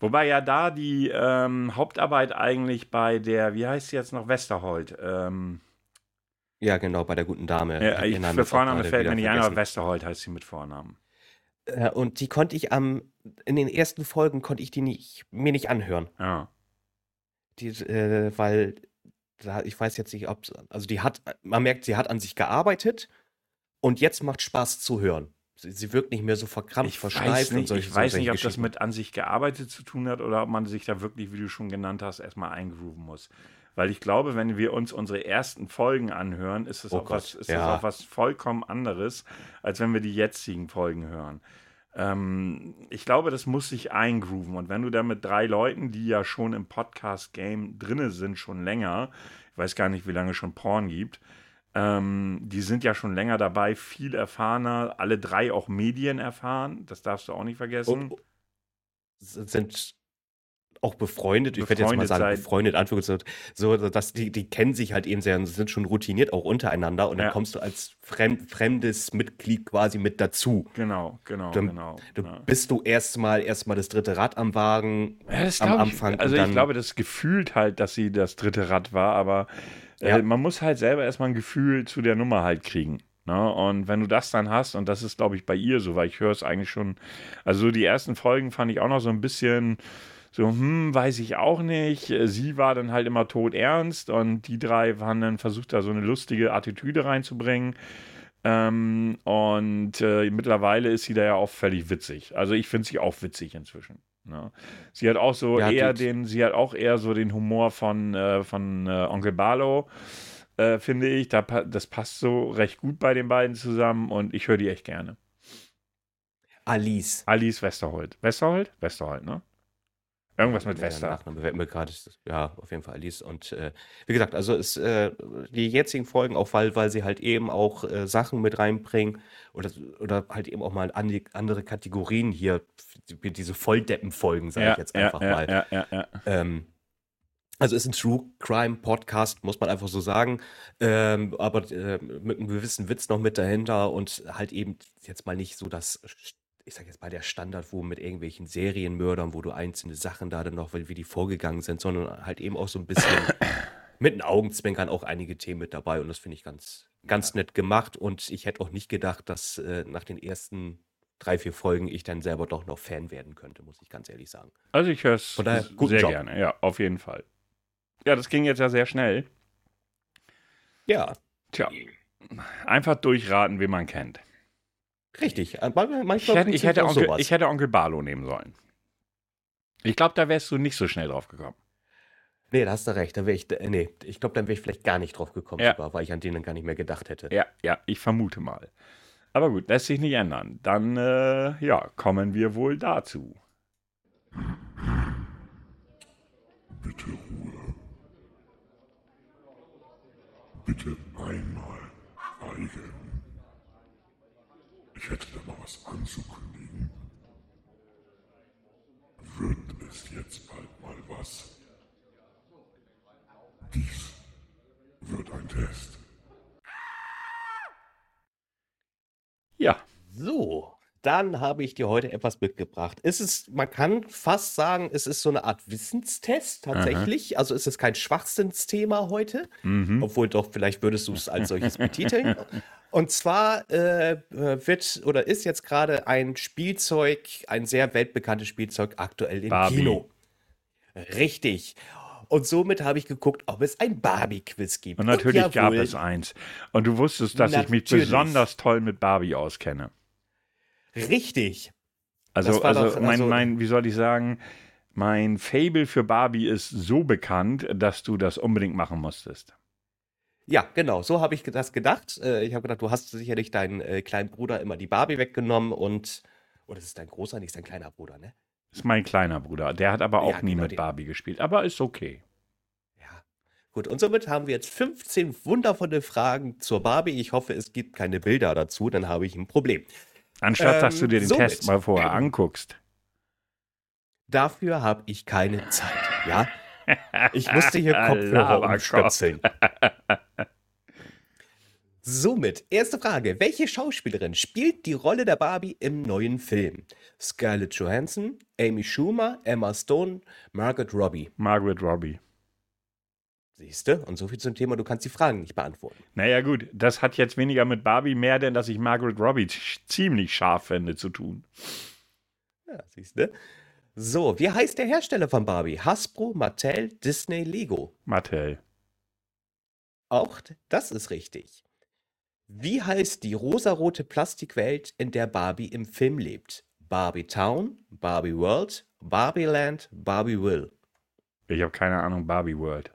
[SPEAKER 1] Wobei ja da die ähm, Hauptarbeit eigentlich bei der, wie heißt sie jetzt noch, Westerholt. Ähm,
[SPEAKER 2] Ja, genau, bei der guten Dame.
[SPEAKER 1] äh,
[SPEAKER 2] hab
[SPEAKER 1] ich, für Vorname fällt mir nicht ein, aber. Westerholt heißt sie mit Vornamen.
[SPEAKER 2] Äh, Und die konnte ich am, in den ersten Folgen konnte ich die nicht, mir nicht anhören.
[SPEAKER 1] Ja.
[SPEAKER 2] Die, äh, weil, da, ich weiß jetzt nicht, ob, also die hat, man merkt, sie hat an sich gearbeitet und jetzt macht Spaß zu hören. Sie, sie wirkt nicht mehr so verkrampft,
[SPEAKER 1] Ich
[SPEAKER 2] versteift und
[SPEAKER 1] nicht,
[SPEAKER 2] solche
[SPEAKER 1] ich weiß
[SPEAKER 2] solche
[SPEAKER 1] nicht ob das mit an sich gearbeitet zu tun hat oder ob man sich da wirklich, wie du schon genannt hast, erstmal eingrooven muss. Weil ich glaube, wenn wir uns unsere ersten Folgen anhören, ist es
[SPEAKER 2] Oh
[SPEAKER 1] auch, was, ist das
[SPEAKER 2] ja.
[SPEAKER 1] auch was vollkommen anderes, als wenn wir die jetzigen Folgen hören. Ähm, ich glaube, das muss sich eingrooven. Und wenn du da mit drei Leuten, die ja schon im Podcast-Game drinne sind, schon länger, ich weiß gar nicht, wie lange schon Porn gibt, ähm, die sind ja schon länger dabei, viel erfahrener, alle drei auch Medien erfahren, das darfst du auch nicht vergessen.
[SPEAKER 2] Und sind auch befreundet, ich werde jetzt mal sagen,
[SPEAKER 1] seit-
[SPEAKER 2] befreundet, Anführungszeichen, so, dass die, die kennen sich halt eben sehr und sind schon routiniert auch untereinander und dann
[SPEAKER 1] Ja.
[SPEAKER 2] kommst du als fremd, fremdes Mitglied quasi mit dazu.
[SPEAKER 1] Genau, genau,
[SPEAKER 2] Dann-
[SPEAKER 1] genau.
[SPEAKER 2] Du
[SPEAKER 1] ja.
[SPEAKER 2] bist du erstmal erstmal das dritte Rad am Wagen
[SPEAKER 1] Ja,
[SPEAKER 2] am Anfang
[SPEAKER 1] Ich, also ich
[SPEAKER 2] dann,
[SPEAKER 1] glaube, das gefühlt halt, dass sie das dritte Rad war, aber äh, man muss halt selber erstmal ein Gefühl zu der Nummer halt kriegen. Ne? Und wenn du das dann hast, und das ist, glaube ich, bei ihr so, weil ich höre es eigentlich schon, also so die ersten Folgen fand ich auch noch so ein bisschen so, hm, weiß ich auch nicht. Äh, Sie war dann halt immer todernst und die drei waren dann versucht, da so eine lustige Attitüde reinzubringen. Ähm, und äh, mittlerweile ist sie da ja auch völlig witzig. Also ich finde sie auch witzig inzwischen. Ne? Sie hat auch so
[SPEAKER 2] Ja,
[SPEAKER 1] eher
[SPEAKER 2] die-
[SPEAKER 1] den, sie hat auch eher so den Humor von, äh, von äh, Onkel Barlow, äh, finde ich. Da, das passt so recht gut bei den beiden zusammen und ich höre die echt gerne.
[SPEAKER 2] Alice.
[SPEAKER 1] Alice Westerholt. Westerholt? Westerholt, ne? Irgendwas mit
[SPEAKER 2] Ja,
[SPEAKER 1] Wester.
[SPEAKER 2] Nachname fällt mir gerade, ja, auf jeden Fall Alice. Und äh, wie gesagt, also ist, äh, die jetzigen Folgen, auch weil, weil sie halt eben auch äh, Sachen mit reinbringen oder, oder halt eben auch mal an andere Kategorien hier, diese Volldeppen-Folgen, sage ich jetzt einfach
[SPEAKER 1] ja,
[SPEAKER 2] mal.
[SPEAKER 1] Ja, ja, ja.
[SPEAKER 2] Ähm, also ist ein True Crime Podcast, muss man einfach so sagen, ähm, aber äh, mit einem gewissen Witz noch mit dahinter und halt eben jetzt mal nicht so das, ich sag jetzt mal der Standard, wo mit irgendwelchen Serienmördern, wo du einzelne Sachen da dann noch, weil wie die vorgegangen sind, sondern halt eben auch so ein bisschen mit den Augenzwinkern auch einige Themen mit dabei und das finde ich ganz, ganz nett gemacht und ich hätte auch nicht gedacht, dass äh, nach den ersten drei, vier Folgen ich dann selber doch noch Fan werden könnte, muss ich ganz ehrlich sagen.
[SPEAKER 1] Also ich höre es sehr
[SPEAKER 2] Job.
[SPEAKER 1] gerne. Ja, auf jeden Fall. Ja, das ging jetzt ja sehr schnell.
[SPEAKER 2] Ja,
[SPEAKER 1] Tja, einfach durchraten, wen man kennt.
[SPEAKER 2] Richtig. äh, Manchmal,
[SPEAKER 1] Ich hätte, ich, hätte
[SPEAKER 2] auch
[SPEAKER 1] Onkel,
[SPEAKER 2] sowas.
[SPEAKER 1] ich hätte Onkel Barlow nehmen sollen. Ich glaube, da wärst du nicht so schnell drauf gekommen.
[SPEAKER 2] nee, da hast du recht. Da wäre ich, äh, nee, ich glaube, dann wäre ich vielleicht gar nicht drauf gekommen,
[SPEAKER 1] Ja.
[SPEAKER 2] sogar, weil ich an den dann gar nicht mehr gedacht hätte.
[SPEAKER 1] Ja, ja, ich vermute mal. Aber gut, lässt sich nicht ändern. Dann, äh, ja, kommen wir wohl dazu.
[SPEAKER 3] Bitte Ruhe. Bitte einmal schweigen. Ich hätte da mal was anzukündigen. Wird es jetzt bald mal was? Dies wird ein Test.
[SPEAKER 1] Ja.
[SPEAKER 2] So, dann habe ich dir heute etwas mitgebracht. Es ist, man kann fast sagen, es ist so eine Art Wissenstest tatsächlich. Also es ist kein Schwachsinnsthema heute,
[SPEAKER 1] Mhm.
[SPEAKER 2] obwohl doch, vielleicht würdest du es als solches betiteln. Und zwar äh, äh, wird oder ist jetzt gerade ein Spielzeug, ein sehr weltbekanntes Spielzeug aktuell im
[SPEAKER 1] Barbie.
[SPEAKER 2] Kino. Richtig. Und somit habe ich geguckt, ob es ein Barbie-Quiz gibt.
[SPEAKER 1] Und natürlich gab
[SPEAKER 2] jawohl,
[SPEAKER 1] es eins. Und du wusstest, dass ich mich
[SPEAKER 2] Natürlich.
[SPEAKER 1] besonders toll mit Barbie auskenne.
[SPEAKER 2] Richtig.
[SPEAKER 1] Also, also,
[SPEAKER 2] doch-
[SPEAKER 1] mein,
[SPEAKER 2] also-
[SPEAKER 1] mein, wie soll ich sagen, mein Fable für Barbie ist so bekannt, dass du das unbedingt machen musstest.
[SPEAKER 2] Ja, genau, so habe ich das gedacht. Äh, Ich habe gedacht, du hast sicherlich deinen äh, kleinen Bruder immer die Barbie weggenommen und. Oh, das ist dein großer, nicht dein kleiner Bruder, ne?
[SPEAKER 1] Das ist mein kleiner Bruder. Der hat aber auch
[SPEAKER 2] Ja,
[SPEAKER 1] nie
[SPEAKER 2] genau,
[SPEAKER 1] mit
[SPEAKER 2] den-
[SPEAKER 1] Barbie gespielt. Aber ist okay.
[SPEAKER 2] Ja. Gut, und somit haben wir jetzt 15 wundervolle Fragen zur Barbie. Ich hoffe, es gibt keine Bilder dazu, dann habe ich ein Problem.
[SPEAKER 1] Anstatt dass
[SPEAKER 2] Ähm,
[SPEAKER 1] du dir den
[SPEAKER 2] somit.
[SPEAKER 1] Test mal vorher anguckst.
[SPEAKER 2] Dafür habe ich keine Zeit, ja? Ich musste hier Kopfhörer umstöpseln. Somit, erste Frage. Welche Schauspielerin spielt die Rolle der Barbie im neuen Film? Scarlett Johansson, Amy Schumer, Emma Stone, Margaret Robbie.
[SPEAKER 1] Margaret Robbie.
[SPEAKER 2] Siehste? Und so viel zum Thema, du kannst die Fragen nicht beantworten.
[SPEAKER 1] Naja, gut, das hat jetzt weniger mit Barbie, mehr denn, dass ich Margaret Robbie ziemlich scharf finde zu tun.
[SPEAKER 2] Ja, siehste? So, wie heißt der Hersteller von Barbie? Hasbro, Mattel, Disney, Lego.
[SPEAKER 1] Mattel.
[SPEAKER 2] Auch das ist richtig. Wie heißt die rosarote Plastikwelt, in der Barbie im Film lebt? Barbie Town, Barbie World, Barbie Land, Barbie Will.
[SPEAKER 1] Ich habe keine Ahnung, Barbie World.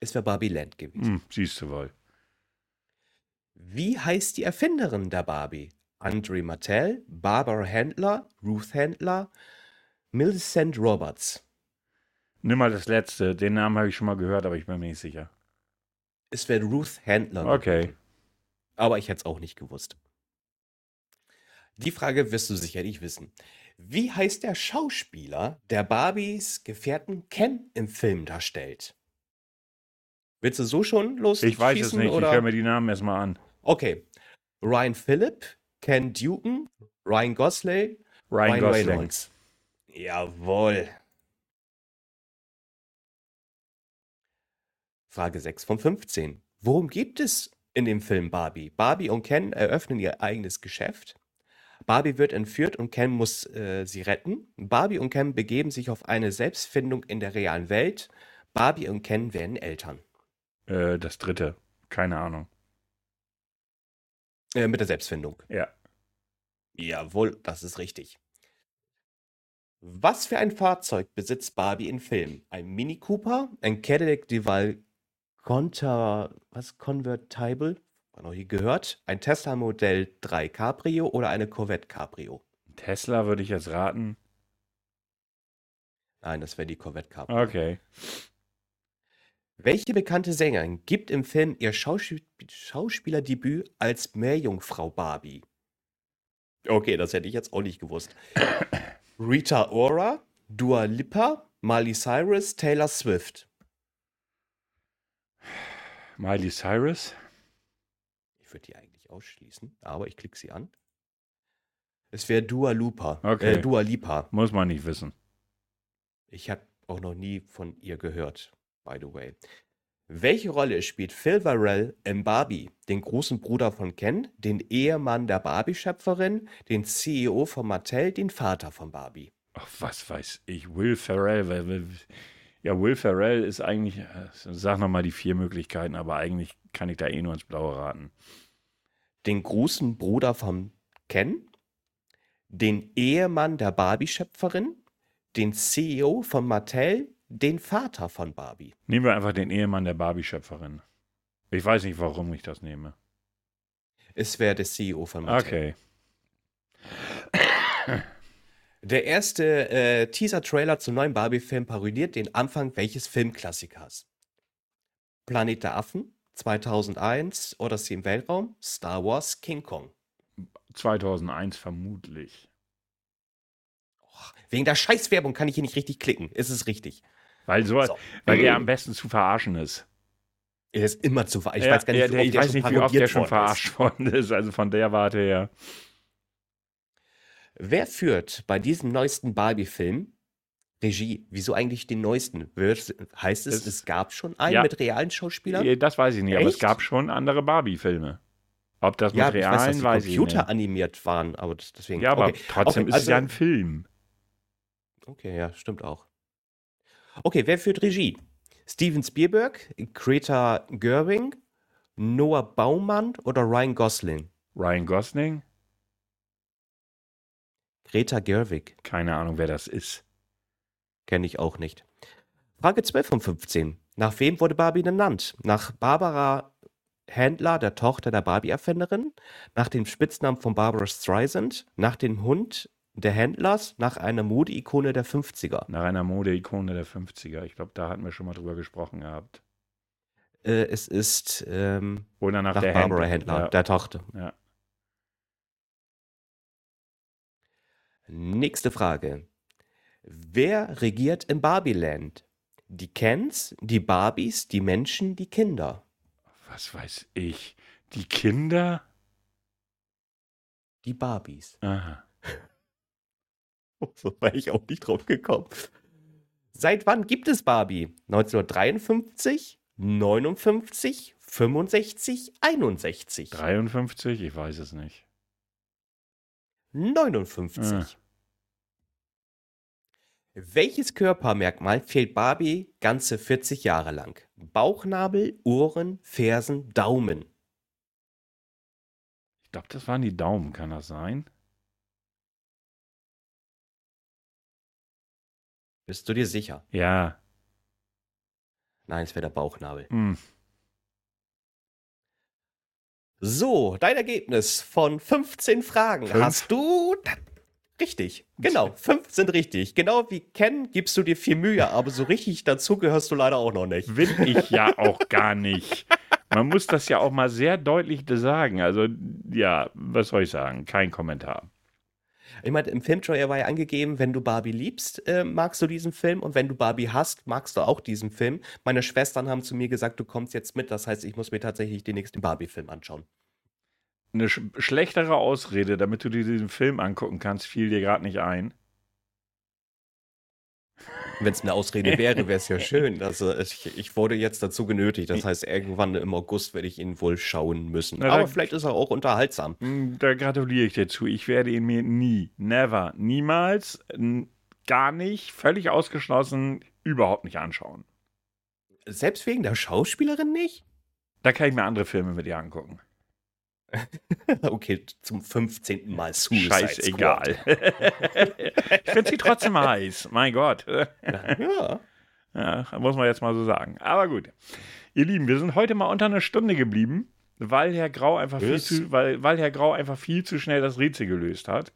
[SPEAKER 2] Es wäre Barbie Land gewesen.
[SPEAKER 1] Hm, siehst du wohl.
[SPEAKER 2] Wie heißt die Erfinderin der Barbie? Andre Mattel, Barbara Handler, Ruth Handler, Millicent Roberts.
[SPEAKER 1] Nimm mal das letzte. Den Namen habe ich schon mal gehört, aber ich bin mir nicht sicher.
[SPEAKER 2] Es wäre Ruth Handler.
[SPEAKER 1] Okay.
[SPEAKER 2] Aber ich hätte es auch nicht gewusst. Die Frage wirst du sicherlich wissen. Wie heißt der Schauspieler, der Barbies Gefährten Ken im Film darstellt? Willst du so schon los?
[SPEAKER 1] Ich weiß es nicht. Ich höre mir die Namen erstmal an.
[SPEAKER 2] Okay. Ryan Phillip, Ken Duken, Ryan Gosling,
[SPEAKER 1] Ryan, Gosling.
[SPEAKER 2] Reynolds. Jawohl. Frage 6 von 15. Worum geht es in dem Film Barbie? Barbie und Ken eröffnen ihr eigenes Geschäft. Barbie wird entführt und Ken muss äh, sie retten. Barbie und Ken begeben sich auf eine Selbstfindung in der realen Welt. Barbie und Ken werden Eltern.
[SPEAKER 1] Äh, das dritte. Keine Ahnung.
[SPEAKER 2] Äh, mit der Selbstfindung.
[SPEAKER 1] Ja.
[SPEAKER 2] Jawohl, das ist richtig. Was für ein Fahrzeug besitzt Barbie im Film? Ein Mini Cooper, ein Cadillac Duval Conta, was Convertible, war noch nie gehört, ein Tesla Modell 3 Cabrio oder eine Corvette Cabrio?
[SPEAKER 1] Tesla würde ich jetzt raten.
[SPEAKER 2] Nein, das wäre die Corvette Cabrio.
[SPEAKER 1] Okay.
[SPEAKER 2] Welche bekannte Sängerin gibt im Film ihr Schauspiel Schauspielerdebüt als Meerjungfrau Barbie? Okay, das hätte ich jetzt auch nicht gewusst. Rita Ora, Dua Lipa, Miley Cyrus, Taylor Swift.
[SPEAKER 1] Miley Cyrus.
[SPEAKER 2] Ich würde die eigentlich ausschließen, aber ich klicke sie an. Es wäre Dua Lipa.
[SPEAKER 1] Okay.
[SPEAKER 2] Äh, Dua Lipa.
[SPEAKER 1] Muss man nicht wissen.
[SPEAKER 2] Ich habe auch noch nie von ihr gehört, by the way. Welche Rolle spielt Phil Varell in Barbie? Den großen Bruder von Ken, den Ehemann der Barbie-Schöpferin, den CEO von Mattel, den Vater von Barbie?
[SPEAKER 1] Ach, was weiß ich. Will Ferrell. Ja, Will Ferrell ist eigentlich, äh, sag nochmal die vier Möglichkeiten, aber eigentlich kann ich da eh nur ins Blaue raten.
[SPEAKER 2] Den großen Bruder von Ken, den Ehemann der Barbie-Schöpferin, den CEO von Mattel, den Vater von Barbie.
[SPEAKER 1] Nehmen wir einfach den Ehemann der Barbie-Schöpferin. Ich weiß nicht, warum ich das nehme.
[SPEAKER 2] Es wäre der CEO von Mattel.
[SPEAKER 1] Okay.
[SPEAKER 2] Der erste äh, Teaser-Trailer zum neuen Barbie-Film parodiert den Anfang welches Filmklassikers? Planet der Affen, 2001, Odyssey im Weltraum, Star Wars, King Kong.
[SPEAKER 1] 2001 vermutlich.
[SPEAKER 2] Och, wegen der Scheißwerbung kann ich hier nicht richtig klicken. Ist es richtig?
[SPEAKER 1] Weil, so,
[SPEAKER 2] So.
[SPEAKER 1] weil der am besten zu verarschen ist.
[SPEAKER 2] Er ist immer zu ver- Ich
[SPEAKER 1] Ja,
[SPEAKER 2] weiß gar nicht,
[SPEAKER 1] ja,
[SPEAKER 2] wie
[SPEAKER 1] der,
[SPEAKER 2] oft
[SPEAKER 1] ich weiß
[SPEAKER 2] schon
[SPEAKER 1] nicht, wie oft der schon
[SPEAKER 2] worden
[SPEAKER 1] verarscht worden ist. Also von der Warte her.
[SPEAKER 2] Wer führt bei diesem neuesten Barbie-Film Regie? Wieso eigentlich den neuesten? Heißt es,
[SPEAKER 1] Es-
[SPEAKER 2] es gab schon einen
[SPEAKER 1] Ja.
[SPEAKER 2] mit realen Schauspielern?
[SPEAKER 1] Eh, Das weiß ich nicht, aber es
[SPEAKER 2] Echt?
[SPEAKER 1] gab schon andere Barbie-Filme. Ob das mit
[SPEAKER 2] Ja, ich weiß, dass
[SPEAKER 1] realen,
[SPEAKER 2] die
[SPEAKER 1] weiß ich
[SPEAKER 2] Computer
[SPEAKER 1] nicht.
[SPEAKER 2] animiert waren, aber das, deswegen.
[SPEAKER 1] Ja, aber
[SPEAKER 2] okay.
[SPEAKER 1] trotzdem
[SPEAKER 2] okay,
[SPEAKER 1] ist es
[SPEAKER 2] also,
[SPEAKER 1] ja ein Film.
[SPEAKER 2] Okay, ja, stimmt auch. Okay, wer führt Regie? Steven Spielberg, Greta Gerwig, Noah Baumann oder Ryan Gosling?
[SPEAKER 1] Ryan Gosling?
[SPEAKER 2] Greta Gerwig
[SPEAKER 1] Keine Ahnung, wer das ist.
[SPEAKER 2] kenne ich auch nicht. Frage 12 von 15. Nach wem wurde Barbie benannt? Nach Barbara Handler, der Tochter der Barbie-Erfinderin, nach dem Spitznamen von Barbara Streisand, nach dem Hund der Händlers, nach einer Mode-Ikone der 50er.
[SPEAKER 1] Nach einer Mode-Ikone der 50er. Ich glaube, da hatten wir schon mal drüber gesprochen gehabt.
[SPEAKER 2] Äh, es ist ähm,
[SPEAKER 1] Oder nach,
[SPEAKER 2] nach
[SPEAKER 1] der
[SPEAKER 2] Barbara
[SPEAKER 1] Händler.
[SPEAKER 2] Handler,
[SPEAKER 1] Ja,
[SPEAKER 2] der Tochter.
[SPEAKER 1] ja.
[SPEAKER 2] Nächste Frage. Wer regiert im Barbieland? Die Kens, die Barbies, die Menschen, die Kinder.
[SPEAKER 1] Was weiß ich? Die Kinder?
[SPEAKER 2] Die Barbies.
[SPEAKER 1] Aha.
[SPEAKER 2] So war ich auch nicht drauf gekommen. Seit wann gibt es Barbie? 1953, 59, 65, 61.
[SPEAKER 1] 53? Ich weiß es nicht.
[SPEAKER 2] 59.
[SPEAKER 1] Ah.
[SPEAKER 2] Welches Körpermerkmal fehlt Barbie ganze 40 Jahre lang? Bauchnabel, Ohren, Fersen, Daumen.
[SPEAKER 1] Ich glaube, das waren die Daumen, kann das sein?
[SPEAKER 2] Bist du dir sicher?
[SPEAKER 1] Ja.
[SPEAKER 2] Nein, es wäre der Bauchnabel.
[SPEAKER 1] Hm.
[SPEAKER 2] So, dein Ergebnis von 15 Fragen
[SPEAKER 1] Fünf?
[SPEAKER 2] hast du. Richtig, genau, 15 richtig. Genau wie Ken gibst du dir viel Mühe, aber so richtig dazu gehörst du leider auch noch nicht.
[SPEAKER 1] Will ich ja auch gar nicht. Man muss das ja auch mal sehr deutlich sagen. Also, ja, was soll ich sagen? Kein Kommentar.
[SPEAKER 2] Ich meine, im Filmtrailer war ja angegeben, wenn du Barbie liebst, äh, magst du diesen Film und wenn du Barbie hast, magst du auch diesen Film. Meine Schwestern haben zu mir gesagt, du kommst jetzt mit, das heißt, ich muss mir tatsächlich den nächsten Barbie-Film anschauen.
[SPEAKER 1] Eine sch schlechtere Ausrede, damit du dir diesen Film angucken kannst, fiel dir gerade nicht ein.
[SPEAKER 2] Wenn es eine Ausrede wäre, wäre es ja schön. Also ich, ich wurde jetzt dazu genötigt. Das heißt, irgendwann im August werde ich ihn wohl schauen müssen.
[SPEAKER 1] Na,
[SPEAKER 2] Aber
[SPEAKER 1] dann-
[SPEAKER 2] vielleicht ist er auch unterhaltsam.
[SPEAKER 1] Hm, Da gratuliere ich dir zu. Ich werde ihn mir nie, never, niemals, gar nicht, völlig ausgeschlossen, überhaupt nicht anschauen.
[SPEAKER 2] Selbst wegen der Schauspielerin nicht?
[SPEAKER 1] Da kann ich mir andere Filme mit dir angucken.
[SPEAKER 2] Okay, zum 15. Mal Suicide
[SPEAKER 1] Scheißegal. ich finde sie trotzdem heiß. Mein Gott.
[SPEAKER 2] Ja.
[SPEAKER 1] Ja, muss man jetzt mal so sagen. Aber gut. Ihr Lieben, wir sind heute mal unter einer Stunde geblieben, weil Herr Grau einfach viel zu, weil, weil Herr Grau einfach viel zu schnell das Rätsel gelöst hat.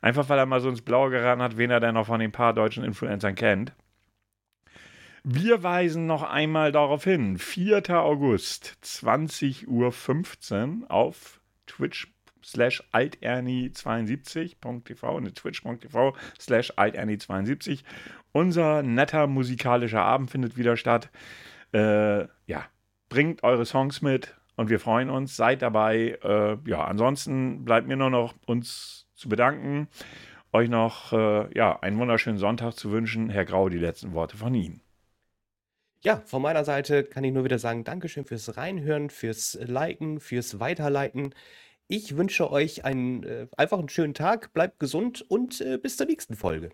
[SPEAKER 1] Einfach weil er mal so ins Blaue geraten hat, wen er denn noch von den paar deutschen Influencern kennt. Wir weisen noch einmal darauf hin. 4. August, 20.15 Uhr auf Twitch slash alterni72.tv, ne, twitch.tv slash alterni72. Unser netter musikalischer Abend findet wieder statt. Äh, ja, bringt eure Songs mit und wir freuen uns. Seid dabei. Äh, ja, ansonsten bleibt mir nur noch uns zu bedanken. Euch noch äh, ja, einen wunderschönen Sonntag zu wünschen. Herr Grau, die letzten Worte von Ihnen.
[SPEAKER 2] Ja, von meiner Seite kann ich nur wieder sagen, Dankeschön fürs Reinhören, fürs Liken, fürs Weiterleiten. Ich wünsche euch einen äh, einfach einen schönen Tag, bleibt gesund und äh, bis zur nächsten Folge.